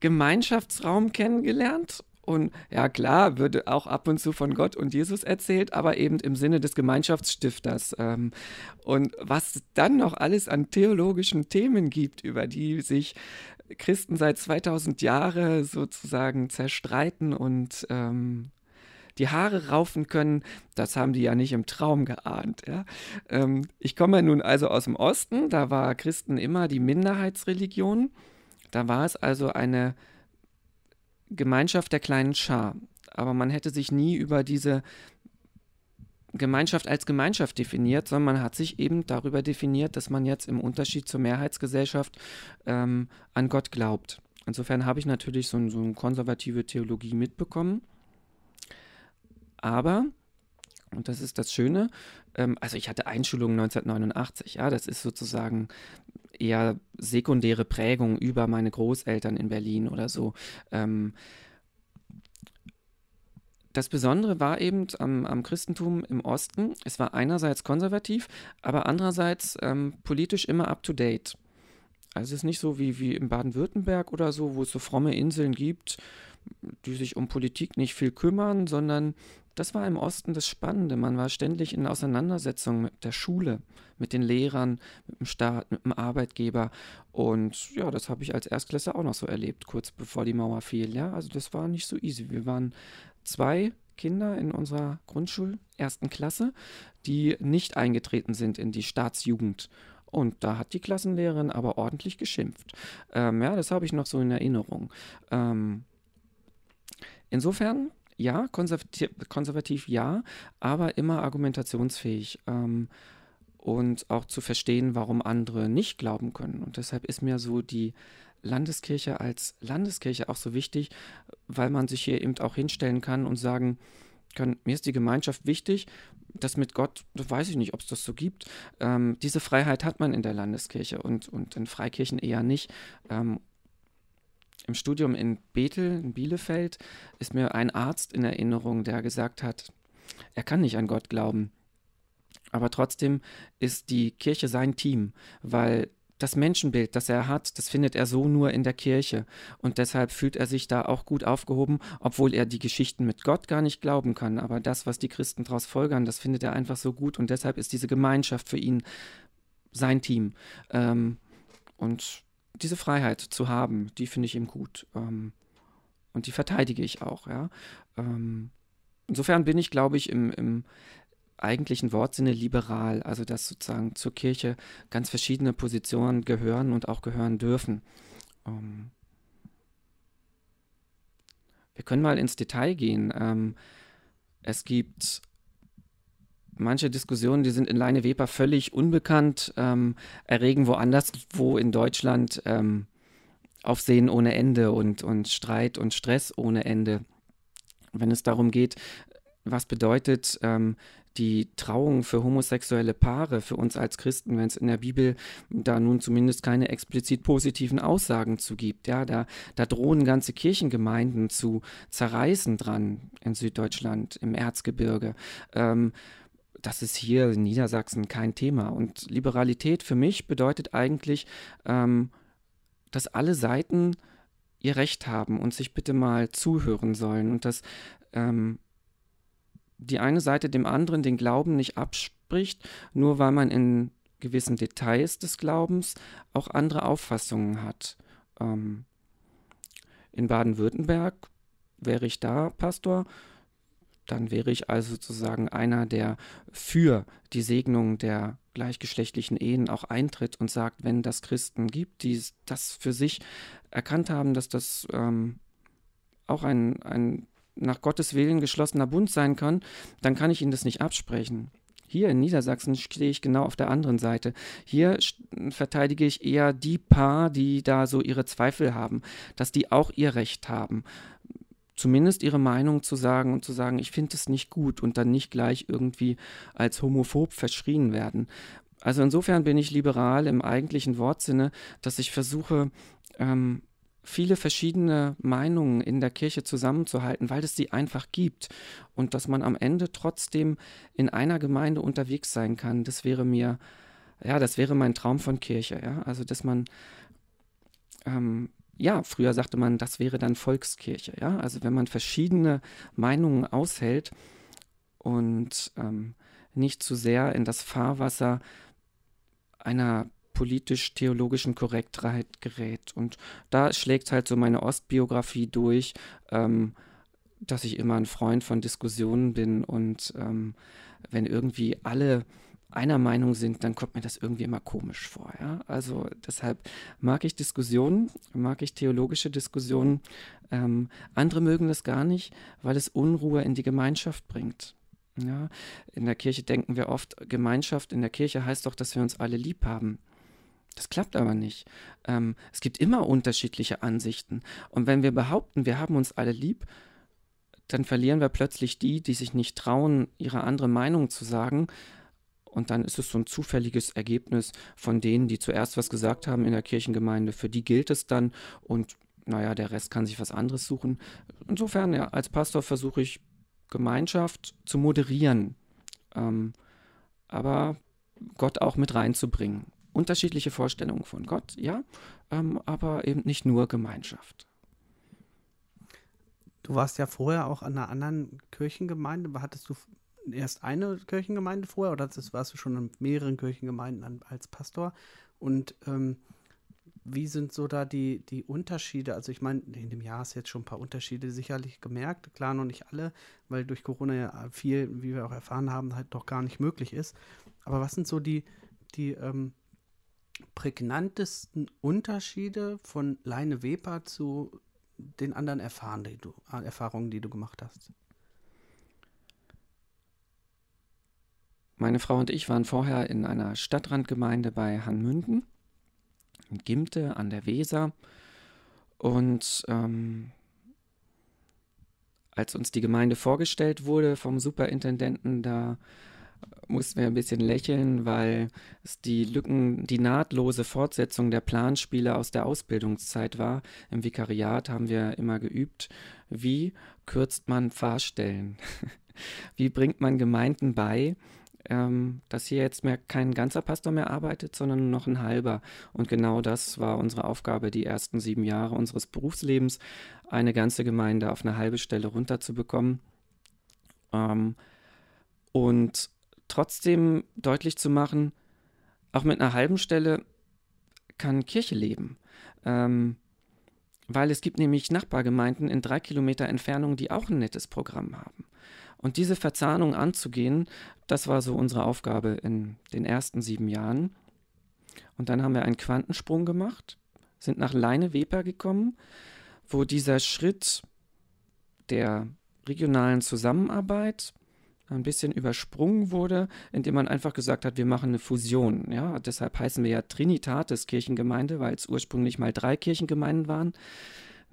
Gemeinschaftsraum kennengelernt und ja, klar, würde auch ab und zu von Gott und Jesus erzählt, aber eben im Sinne des Gemeinschaftsstifters. Ähm, und was dann noch alles an theologischen Themen gibt, über die sich Christen seit 2000 Jahren sozusagen zerstreiten und ähm, die Haare raufen können, das haben die ja nicht im Traum geahnt. Ja? Ähm, ich komme nun also aus dem Osten, da war Christen immer die Minderheitsreligion. Da war es also eine Gemeinschaft der kleinen Schar. Aber man hätte sich nie über diese Gemeinschaft als Gemeinschaft definiert, sondern man hat sich eben darüber definiert, dass man jetzt im Unterschied zur Mehrheitsgesellschaft ähm, an Gott glaubt. Insofern habe ich natürlich so, so eine konservative Theologie mitbekommen. Aber, und das ist das Schöne, ähm, also ich hatte Einschulung 1989, ja, das ist sozusagen eher sekundäre Prägung über meine Großeltern in Berlin oder so. Ähm, das Besondere war eben am, am, Christentum im Osten, es war einerseits konservativ, aber andererseits ähm, politisch immer up-to-date. Also es ist nicht so wie, wie in Baden-Württemberg oder so, wo es so fromme Inseln gibt, die sich um Politik nicht viel kümmern, sondern das war im Osten das Spannende. Man war ständig in Auseinandersetzung mit der Schule, mit den Lehrern, mit dem Staat, mit dem Arbeitgeber. Und ja, das habe ich als Erstklässler auch noch so erlebt, kurz bevor die Mauer fiel. Ja, also das war nicht so easy. Wir waren zwei Kinder in unserer Grundschul ersten Klasse, die nicht eingetreten sind in die Staatsjugend. Und da hat die Klassenlehrerin aber ordentlich geschimpft. Ähm, ja, das habe ich noch so in Erinnerung. Ähm, insofern ja, konservativ, konservativ ja, aber immer argumentationsfähig ähm, und auch zu verstehen, warum andere nicht glauben können. Und deshalb ist mir so die Landeskirche als Landeskirche auch so wichtig, weil man sich hier eben auch hinstellen kann und sagen kann, mir ist die Gemeinschaft wichtig, das mit Gott, das weiß ich nicht, ob es das so gibt. Ähm, diese Freiheit hat man in der Landeskirche und, und in Freikirchen eher nicht. Ähm, im Studium in Bethel, in Bielefeld, ist mir ein Arzt in Erinnerung, der gesagt hat, er kann nicht an Gott glauben. Aber trotzdem ist die Kirche sein Team, weil das Menschenbild, das er hat, das findet er so nur in der Kirche. Und deshalb fühlt er sich da auch gut aufgehoben, obwohl er die Geschichten mit Gott gar nicht glauben kann. Aber das, was die Christen daraus folgern, das findet er einfach so gut. Und deshalb ist diese Gemeinschaft für ihn sein Team. Ähm, und diese Freiheit zu haben, die finde ich ihm gut. Ähm, und die verteidige ich auch, ja. Ähm, insofern bin ich, glaube ich, im, im eigentlichen Wortsinne liberal, also dass sozusagen zur Kirche ganz verschiedene Positionen gehören und auch gehören dürfen. Ähm, wir können mal ins Detail gehen. Ähm, es gibt manche Diskussionen, die sind in Leine Weber völlig unbekannt, ähm, erregen woanders, wo in Deutschland ähm, Aufsehen ohne Ende und, und Streit und Stress ohne Ende. Wenn es darum geht, was bedeutet ähm, die Trauung für homosexuelle Paare für uns als Christen, wenn es in der Bibel da nun zumindest keine explizit positiven Aussagen zu gibt. Ja, da, da drohen ganze Kirchengemeinden zu zerreißen dran in Süddeutschland, im Erzgebirge. Ähm, das ist hier in Niedersachsen kein Thema. Und Liberalität für mich bedeutet eigentlich, ähm, dass alle Seiten ihr Recht haben und sich bitte mal zuhören sollen und dass ähm, die eine Seite dem anderen den Glauben nicht abspricht, nur weil man in gewissen Details des Glaubens auch andere Auffassungen hat. Ähm, in Baden-Württemberg wäre ich da Pastor, dann wäre ich also sozusagen einer, der für die Segnung der gleichgeschlechtlichen Ehen auch eintritt und sagt, wenn das Christen gibt, die das für sich erkannt haben, dass das ähm, auch ein, ein nach Gottes Willen geschlossener Bund sein kann, dann kann ich ihnen das nicht absprechen. Hier in Niedersachsen stehe ich genau auf der anderen Seite. Hier verteidige ich eher die Paar, die da so ihre Zweifel haben, dass die auch ihr Recht haben zumindest ihre Meinung zu sagen und zu sagen, ich finde es nicht gut und dann nicht gleich irgendwie als homophob verschrien werden. Also insofern bin ich liberal im eigentlichen Wortsinne, dass ich versuche, ähm, viele verschiedene Meinungen in der Kirche zusammenzuhalten, weil es sie einfach gibt und dass man am Ende trotzdem in einer Gemeinde unterwegs sein kann. Das wäre mir, ja, das wäre mein Traum von Kirche, ja. Also dass man ähm, ja, früher sagte man, das wäre dann Volkskirche, ja. Also wenn man verschiedene Meinungen aushält und ähm, nicht zu sehr in das Fahrwasser einer politisch-theologischen Korrektheit gerät. Und da schlägt halt so meine Ostbiografie durch, ähm, dass ich immer ein Freund von Diskussionen bin und ähm, wenn irgendwie alle einer Meinung sind, dann kommt mir das irgendwie immer komisch vor. Ja? Also deshalb mag ich Diskussionen, mag ich theologische Diskussionen. Ähm, andere mögen das gar nicht, weil es Unruhe in die Gemeinschaft bringt. Ja? In der Kirche denken wir oft, Gemeinschaft in der Kirche heißt doch, dass wir uns alle lieb haben. Das klappt aber nicht. Ähm, es gibt immer unterschiedliche Ansichten. Und wenn wir behaupten, wir haben uns alle lieb, dann verlieren wir plötzlich die, die sich nicht trauen, ihre andere Meinung zu sagen, und dann ist es so ein zufälliges Ergebnis von denen, die zuerst was gesagt haben in der Kirchengemeinde. Für die gilt es dann und naja, der Rest kann sich was anderes suchen. Insofern, ja, als Pastor versuche ich Gemeinschaft zu moderieren, ähm, aber Gott auch mit reinzubringen. Unterschiedliche Vorstellungen von Gott, ja, ähm, aber eben nicht nur Gemeinschaft. Du warst ja vorher auch an einer anderen Kirchengemeinde. Hattest du erst eine Kirchengemeinde vorher oder das warst du schon in mehreren Kirchengemeinden als Pastor? Und ähm, wie sind so da die, die Unterschiede? Also ich meine, in dem Jahr hast du jetzt schon ein paar Unterschiede sicherlich gemerkt. Klar, noch nicht alle, weil durch Corona ja viel, wie wir auch erfahren haben, halt doch gar nicht möglich ist. Aber was sind so die, die ähm, prägnantesten Unterschiede von Leine Weber zu den anderen Erfahren, die du, Erfahrungen, die du gemacht hast? Meine Frau und ich waren vorher in einer Stadtrandgemeinde bei Hanmünden, in Gimte an der Weser. Und ähm, als uns die Gemeinde vorgestellt wurde vom Superintendenten, da mussten wir ein bisschen lächeln, weil es die Lücken, die nahtlose Fortsetzung der Planspiele aus der Ausbildungszeit war. Im Vikariat haben wir immer geübt, wie kürzt man Fahrstellen? <laughs> wie bringt man Gemeinden bei, ähm, dass hier jetzt mehr kein ganzer Pastor mehr arbeitet, sondern noch ein halber. Und genau das war unsere Aufgabe, die ersten sieben Jahre unseres Berufslebens, eine ganze Gemeinde auf eine halbe Stelle runterzubekommen. Ähm, und trotzdem deutlich zu machen, auch mit einer halben Stelle kann Kirche leben. Ähm, weil es gibt nämlich Nachbargemeinden in drei Kilometer Entfernung, die auch ein nettes Programm haben. Und diese Verzahnung anzugehen, das war so unsere Aufgabe in den ersten sieben Jahren. Und dann haben wir einen Quantensprung gemacht, sind nach Leine-Weber gekommen, wo dieser Schritt der regionalen Zusammenarbeit ein bisschen übersprungen wurde, indem man einfach gesagt hat, wir machen eine Fusion. Ja, deshalb heißen wir ja Trinitatis Kirchengemeinde, weil es ursprünglich mal drei Kirchengemeinden waren.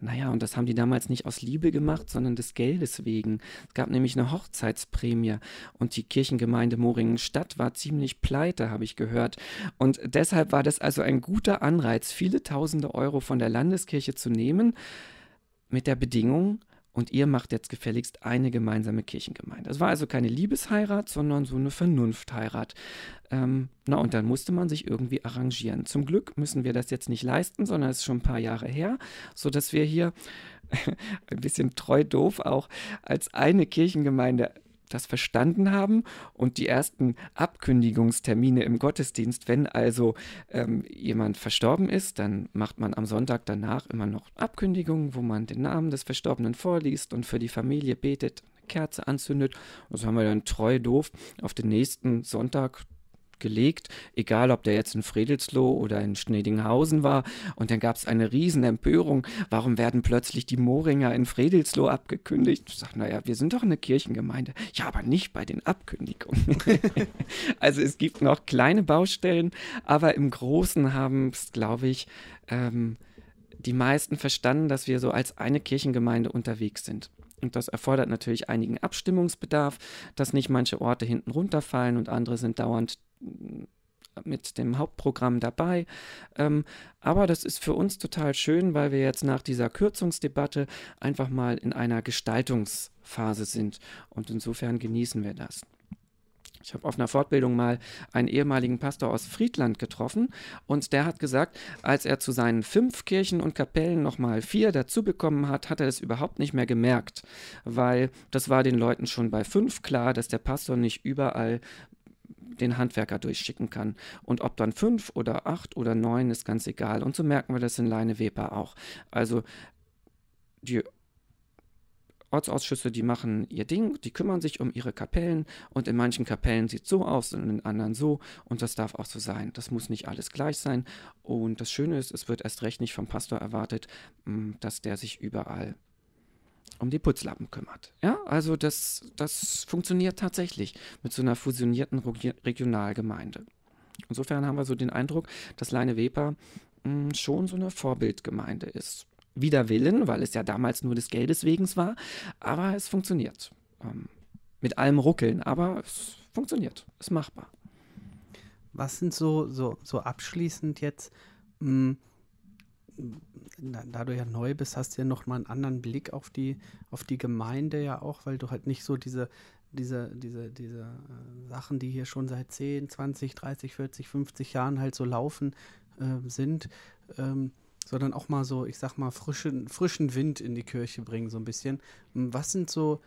Naja, und das haben die damals nicht aus Liebe gemacht, sondern des Geldes wegen. Es gab nämlich eine Hochzeitsprämie und die Kirchengemeinde Moringen-Stadt war ziemlich pleite, habe ich gehört. Und deshalb war das also ein guter Anreiz, viele tausende Euro von der Landeskirche zu nehmen, mit der Bedingung, und ihr macht jetzt gefälligst eine gemeinsame Kirchengemeinde. Es war also keine Liebesheirat, sondern so eine Vernunftheirat. Ähm, na, und dann musste man sich irgendwie arrangieren. Zum Glück müssen wir das jetzt nicht leisten, sondern es ist schon ein paar Jahre her, sodass wir hier <laughs> ein bisschen treu doof auch als eine Kirchengemeinde das verstanden haben und die ersten Abkündigungstermine im Gottesdienst, wenn also ähm, jemand verstorben ist, dann macht man am Sonntag danach immer noch Abkündigungen, wo man den Namen des Verstorbenen vorliest und für die Familie betet, eine Kerze anzündet. Und so haben wir dann treu doof auf den nächsten Sonntag gelegt, egal ob der jetzt in Fredelsloh oder in Schnedinghausen war. Und dann gab es eine riesen Empörung. Warum werden plötzlich die Moringer in Fredelsloh abgekündigt? Ich sage, naja, wir sind doch eine Kirchengemeinde. Ja, aber nicht bei den Abkündigungen. <laughs> also es gibt noch kleine Baustellen, aber im Großen haben es, glaube ich, ähm, die meisten verstanden, dass wir so als eine Kirchengemeinde unterwegs sind. Und das erfordert natürlich einigen Abstimmungsbedarf, dass nicht manche Orte hinten runterfallen und andere sind dauernd mit dem Hauptprogramm dabei. Ähm, aber das ist für uns total schön, weil wir jetzt nach dieser Kürzungsdebatte einfach mal in einer Gestaltungsphase sind. Und insofern genießen wir das. Ich habe auf einer Fortbildung mal einen ehemaligen Pastor aus Friedland getroffen und der hat gesagt, als er zu seinen fünf Kirchen und Kapellen nochmal vier dazu bekommen hat, hat er es überhaupt nicht mehr gemerkt, weil das war den Leuten schon bei fünf klar, dass der Pastor nicht überall den Handwerker durchschicken kann. Und ob dann fünf oder acht oder neun ist ganz egal. Und so merken wir das in Leine Weber auch. Also die Ortsausschüsse, die machen ihr Ding, die kümmern sich um ihre Kapellen und in manchen Kapellen sieht es so aus und in anderen so und das darf auch so sein. Das muss nicht alles gleich sein und das Schöne ist, es wird erst recht nicht vom Pastor erwartet, mm, dass der sich überall um die Putzlappen kümmert. Ja, also das, das funktioniert tatsächlich mit so einer fusionierten Regionalgemeinde. Insofern haben wir so den Eindruck, dass Leine Weber mm, schon so eine Vorbildgemeinde ist wider Willen, weil es ja damals nur des Geldes wegen war. Aber es funktioniert. Ähm, mit allem Ruckeln, aber es funktioniert. Ist machbar. Was sind so, so, so abschließend jetzt, mh, hm, da du ja neu bist, hast du ja nochmal einen anderen Blick auf die, auf die Gemeinde ja auch, weil du halt nicht so diese, diese, diese, diese äh, Sachen, die hier schon seit 10, 20, 30, 40, 50 Jahren halt so laufen, äh, sind. Ähm, sondern auch mal so, ich sag mal, frischen, frischen Wind in die Kirche bringen, so ein bisschen. Hm, was sind so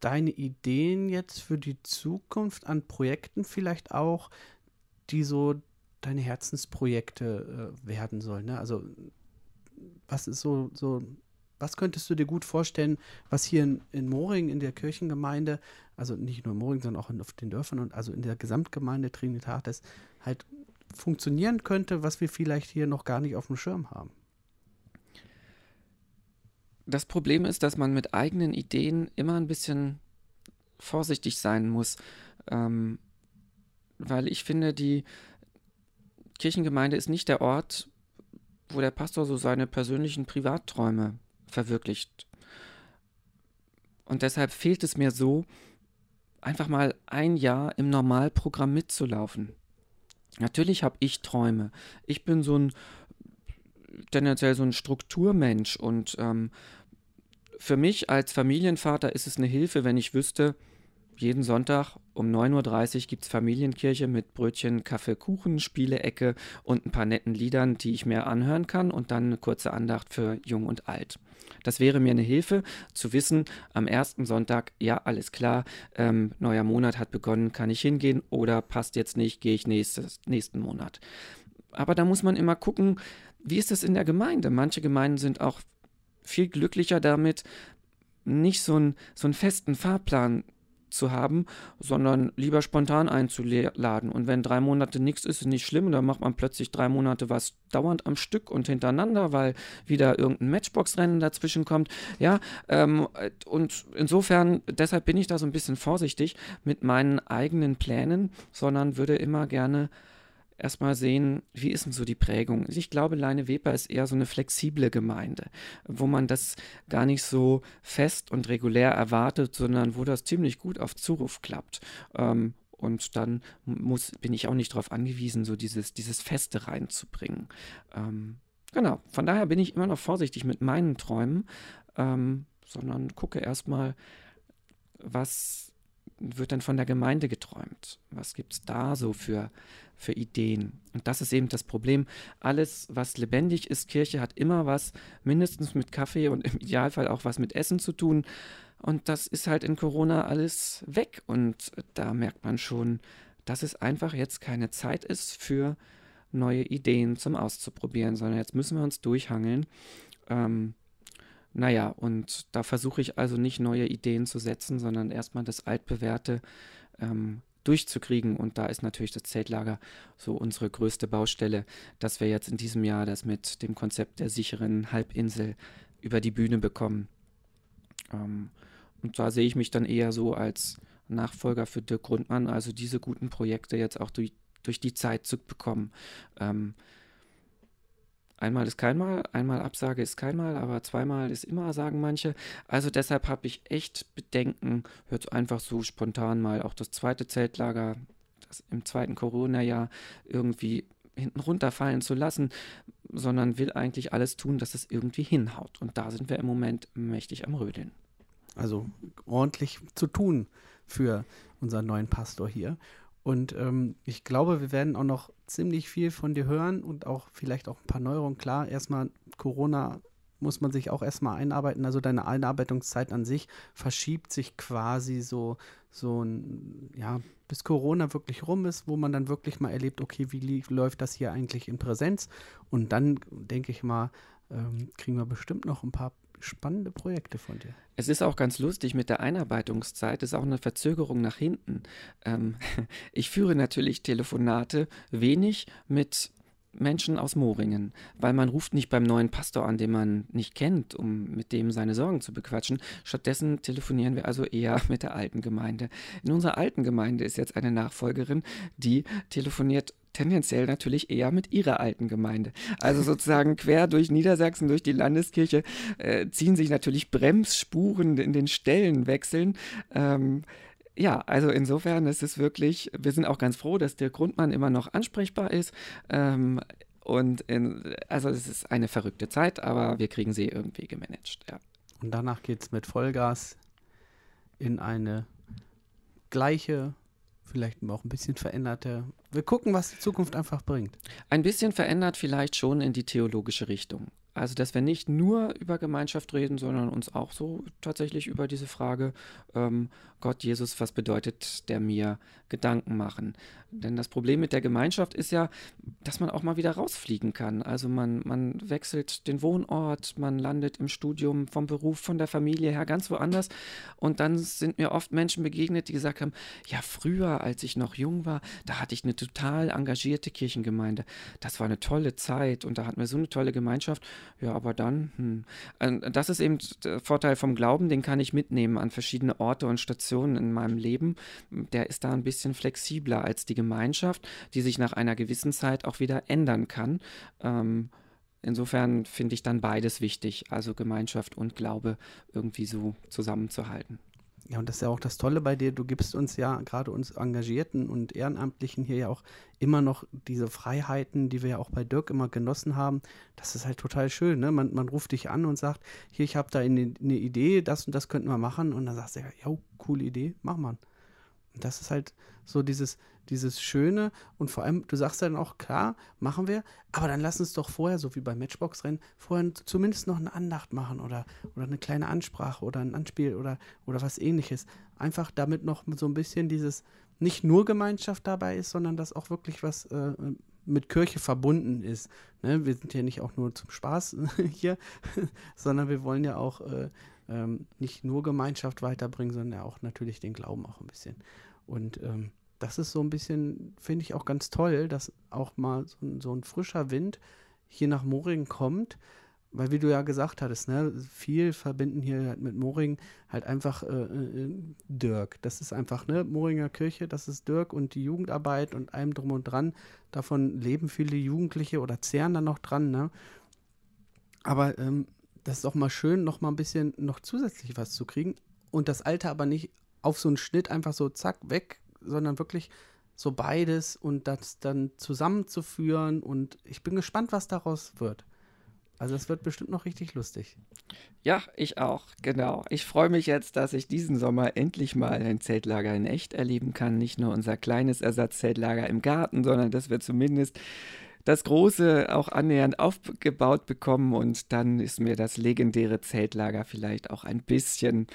deine Ideen jetzt für die Zukunft an Projekten vielleicht auch, die so deine Herzensprojekte äh, werden sollen? Ne? Also, was ist so, so, was könntest du dir gut vorstellen, was hier in, in Moring, in der Kirchengemeinde, also nicht nur in Moring, sondern auch in, auf den Dörfern und also in der Gesamtgemeinde Trinitatis halt funktionieren könnte, was wir vielleicht hier noch gar nicht auf dem Schirm haben. Das Problem ist, dass man mit eigenen Ideen immer ein bisschen vorsichtig sein muss, ähm, weil ich finde, die Kirchengemeinde ist nicht der Ort, wo der Pastor so seine persönlichen Privatträume verwirklicht. Und deshalb fehlt es mir so, einfach mal ein Jahr im Normalprogramm mitzulaufen. Natürlich habe ich Träume. Ich bin so ein tendenziell so ein Strukturmensch und ähm, für mich als Familienvater ist es eine Hilfe, wenn ich wüsste, jeden Sonntag um 9.30 Uhr gibt es Familienkirche mit Brötchen, Kaffee, Kuchen, Spielecke und ein paar netten Liedern, die ich mir anhören kann und dann eine kurze Andacht für Jung und Alt. Das wäre mir eine Hilfe, zu wissen, am ersten Sonntag, ja, alles klar, ähm, neuer Monat hat begonnen, kann ich hingehen oder passt jetzt nicht, gehe ich nächstes, nächsten Monat. Aber da muss man immer gucken, wie ist das in der Gemeinde? Manche Gemeinden sind auch viel glücklicher damit, nicht so, ein, so einen festen Fahrplan zu haben, sondern lieber spontan einzuladen. Und wenn drei Monate nichts ist, ist nicht schlimm. Dann macht man plötzlich drei Monate was dauernd am Stück und hintereinander, weil wieder irgendein Matchbox-Rennen dazwischen kommt. Ja, ähm, und insofern, deshalb bin ich da so ein bisschen vorsichtig mit meinen eigenen Plänen, sondern würde immer gerne erstmal sehen, wie ist denn so die Prägung. Ich glaube, Leine Weber ist eher so eine flexible Gemeinde, wo man das gar nicht so fest und regulär erwartet, sondern wo das ziemlich gut auf Zuruf klappt. Ähm, und dann muss, bin ich auch nicht darauf angewiesen, so dieses, dieses Feste reinzubringen. Ähm, genau, von daher bin ich immer noch vorsichtig mit meinen Träumen, ähm, sondern gucke erstmal, was wird dann von der Gemeinde geträumt? Was gibt es da so für für Ideen. Und das ist eben das Problem. Alles, was lebendig ist, Kirche hat immer was mindestens mit Kaffee und im Idealfall auch was mit Essen zu tun. Und das ist halt in Corona alles weg. Und da merkt man schon, dass es einfach jetzt keine Zeit ist für neue Ideen zum Auszuprobieren, sondern jetzt müssen wir uns durchhangeln. Ähm, naja, und da versuche ich also nicht neue Ideen zu setzen, sondern erstmal das altbewährte ähm, durchzukriegen. Und da ist natürlich das Zeltlager so unsere größte Baustelle, dass wir jetzt in diesem Jahr das mit dem Konzept der sicheren Halbinsel über die Bühne bekommen. Ähm, und da sehe ich mich dann eher so als Nachfolger für Dirk Grundmann, also diese guten Projekte jetzt auch durch, durch die Zeit zu bekommen. Ähm, Einmal ist kein Mal, einmal Absage ist kein Mal, aber zweimal ist immer, sagen manche. Also deshalb habe ich echt Bedenken, hört einfach so spontan mal auch das zweite Zeltlager, das im zweiten Corona-Jahr irgendwie hinten runterfallen zu lassen, sondern will eigentlich alles tun, dass es irgendwie hinhaut. Und da sind wir im Moment mächtig am Rödeln. Also ordentlich zu tun für unseren neuen Pastor hier. Und ähm, ich glaube, wir werden auch noch ziemlich viel von dir hören und auch vielleicht auch ein paar Neuerungen. Klar, erstmal Corona muss man sich auch erstmal einarbeiten. Also deine Einarbeitungszeit an sich verschiebt sich quasi so, so ein, ja, bis Corona wirklich rum ist, wo man dann wirklich mal erlebt, okay, wie läuft das hier eigentlich in Präsenz? Und dann, denke ich mal, ähm, kriegen wir bestimmt noch ein paar spannende Projekte von dir. Es ist auch ganz lustig mit der Einarbeitungszeit, es ist auch eine Verzögerung nach hinten. Ähm, <laughs> ich führe natürlich Telefonate wenig mit Menschen aus Moringen, weil man ruft nicht beim neuen Pastor an, den man nicht kennt, um mit dem seine Sorgen zu bequatschen. Stattdessen telefonieren wir also eher <laughs> mit der alten Gemeinde. In unserer alten Gemeinde ist jetzt eine Nachfolgerin, die telefoniert tendenziell natürlich eher mit ihrer alten Gemeinde. Also sozusagen <laughs> quer durch Niedersachsen, durch die Landeskirche äh, ziehen sich natürlich Bremsspuren in den Stellenwechseln. Ähm, ja, also insofern ist es wirklich, wir sind auch ganz froh, dass der Grundmann immer noch ansprechbar ist. Ähm, und in, also es ist eine verrückte Zeit, aber wir kriegen sie irgendwie gemanagt, ja. Und danach geht es mit Vollgas in eine gleiche vielleicht auch ein bisschen veränderte. Wir gucken, was die Zukunft einfach bringt. Ein bisschen verändert vielleicht schon in die theologische Richtung. Also, dass wir nicht nur über Gemeinschaft reden, sondern uns auch so tatsächlich über diese Frage, ähm, Gott, Jesus, was bedeutet der mir, Gedanken machen. Denn das Problem mit der Gemeinschaft ist ja, dass man auch mal wieder rausfliegen kann. Also man, man wechselt den Wohnort, man landet im Studium, vom Beruf, von der Familie her ganz woanders. Und dann sind mir oft Menschen begegnet, die gesagt haben, ja, früher, als ich noch jung war, da hatte ich eine total engagierte Kirchengemeinde. Das war eine tolle Zeit und da hatten wir so eine tolle Gemeinschaft. Ja, aber dann, hm. Das ist eben der Vorteil vom Glauben, den kann ich mitnehmen an verschiedene Orte und Stationen in meinem Leben. Der ist da ein bisschen flexibler als die Gemeinschaft, die sich nach einer gewissen Zeit auch wieder ändern kann. Ähm, insofern finde ich dann beides wichtig, also Gemeinschaft und Glaube irgendwie so zusammenzuhalten. Ja, und das ist ja auch das Tolle bei dir. Du gibst uns ja, gerade uns Engagierten und Ehrenamtlichen hier ja auch immer noch diese Freiheiten, die wir ja auch bei Dirk immer genossen haben. Das ist halt total schön. Ne? Man, man ruft dich an und sagt, hier, ich habe da eine, eine, Idee, das und das könnten wir machen. Und dann sagst du, ja, coole Idee, mach mal. Und das ist halt so dieses, dieses Schöne und vor allem, du sagst dann auch, klar, machen wir, aber dann lass uns doch vorher, so wie beim Matchbox-Rennen, vorher zumindest noch eine Andacht machen oder, oder eine kleine Ansprache oder ein Anspiel oder, oder was ähnliches. Einfach damit noch so ein bisschen dieses, nicht nur Gemeinschaft dabei ist, sondern dass auch wirklich was äh, mit Kirche verbunden ist. Ne? Wir sind ja nicht auch nur zum Spaß <laughs> hier, <laughs> sondern wir wollen ja auch äh, ähm, nicht nur Gemeinschaft weiterbringen, sondern ja auch natürlich den Glauben auch ein bisschen. Und ähm, das ist so ein bisschen, finde ich auch ganz toll, dass auch mal so ein, so ein frischer Wind hier nach Moringen kommt, weil wie du ja gesagt hattest, ne, viel verbinden hier halt mit Moringen halt einfach äh, äh, Dirk. Das ist einfach, ne, Moringer Kirche, das ist Dirk und die Jugendarbeit und allem drum und dran. Davon leben viele Jugendliche oder zehren dann noch dran, ne? Aber ähm, das ist auch mal schön, noch mal ein bisschen noch zusätzlich was zu kriegen und das Alte aber nicht auf so einen Schnitt einfach so zack weg, sondern wirklich so beides und das dann zusammenzuführen und ich bin gespannt, was daraus wird. Also es wird bestimmt noch richtig lustig. Ja, ich auch, genau. Ich freue mich jetzt, dass ich diesen Sommer endlich mal ein Zeltlager in echt erleben kann. Nicht nur unser kleines Ersatzzeltlager im Garten, sondern dass wir zumindest das Große auch annähernd aufgebaut bekommen und dann ist mir das legendäre Zeltlager vielleicht auch ein bisschen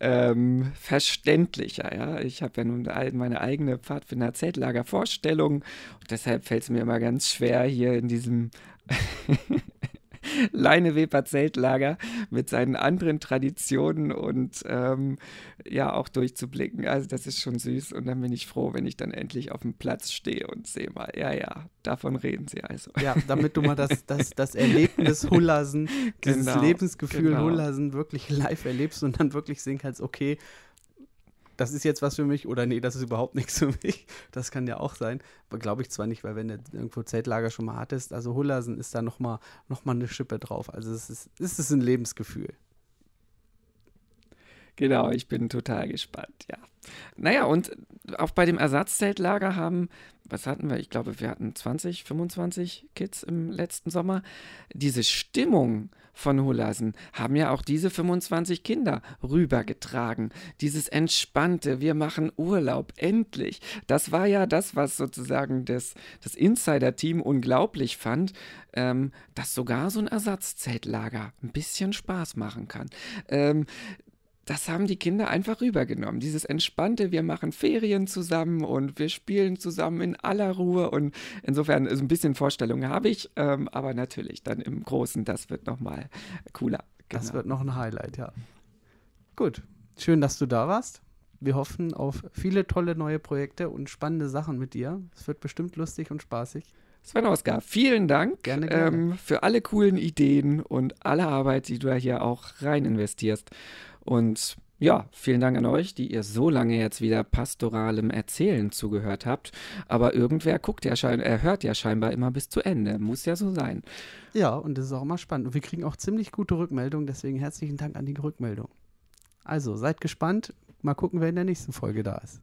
ähm, verständlicher. Ja? Ich habe ja nun meine eigene Pfadfinder-Zeltlager-Vorstellung und deshalb fällt es mir immer ganz schwer, hier in diesem <laughs> Leineweber Zeltlager mit seinen anderen Traditionen und ähm, ja auch durchzublicken. Also das ist schon süß und dann bin ich froh, wenn ich dann endlich auf dem Platz stehe und sehe mal, ja, ja, davon reden sie also. Ja, damit du mal das, das, das Erlebnis Hullersen, dieses Genau, Lebensgefühl genau. Hullersen wirklich live erlebst und dann wirklich sehen kannst, okay, das ist jetzt was für mich oder nee, das ist überhaupt <laughs> nichts für mich. Das kann ja auch sein. Aber glaube ich zwar nicht, weil wenn du irgendwo Zeltlager schon mal hattest, also Hullersen ist da nochmal noch mal eine Schippe drauf. Also es ist, es ist ein Lebensgefühl. Genau, ich bin total gespannt, ja. Naja, und auch bei dem Ersatzzeltlager haben, was hatten wir? Ich glaube, wir hatten 20, 25 Kids im letzten Sommer. Diese Stimmung von Hullersen haben ja auch diese 25 Kinder rübergetragen. Dieses entspannte, wir machen Urlaub, endlich. Das war ja das, was sozusagen das, das Insider-Team unglaublich fand, ähm, dass sogar so ein Ersatzzeltlager ein bisschen Spaß machen kann. Ähm, das haben die Kinder einfach rübergenommen. Dieses entspannte, wir machen Ferien zusammen und wir spielen zusammen in aller Ruhe. Und insofern, so ein bisschen Vorstellung habe ich, ähm, aber natürlich dann im Großen, das wird nochmal cooler. Das Genau. wird noch ein Highlight, ja. Gut, schön, dass du da warst. Wir hoffen auf viele tolle neue Projekte und spannende Sachen mit dir. Es wird bestimmt lustig und spaßig. Sven Oskar, vielen Dank Gerne, gerne. Ähm, für alle coolen Ideen und alle Arbeit, die du da hier auch rein investierst. Und ja, vielen Dank an euch, die ihr so lange jetzt wieder pastoralem Erzählen zugehört habt. Aber irgendwer guckt ja scheinbar, er äh, hört ja scheinbar immer bis zu Ende. Muss ja so sein. Ja, und das ist auch immer spannend. Und wir kriegen auch ziemlich gute Rückmeldungen, deswegen herzlichen Dank an die Rückmeldung. Also, seid gespannt. Mal gucken, wer in der nächsten Folge da ist.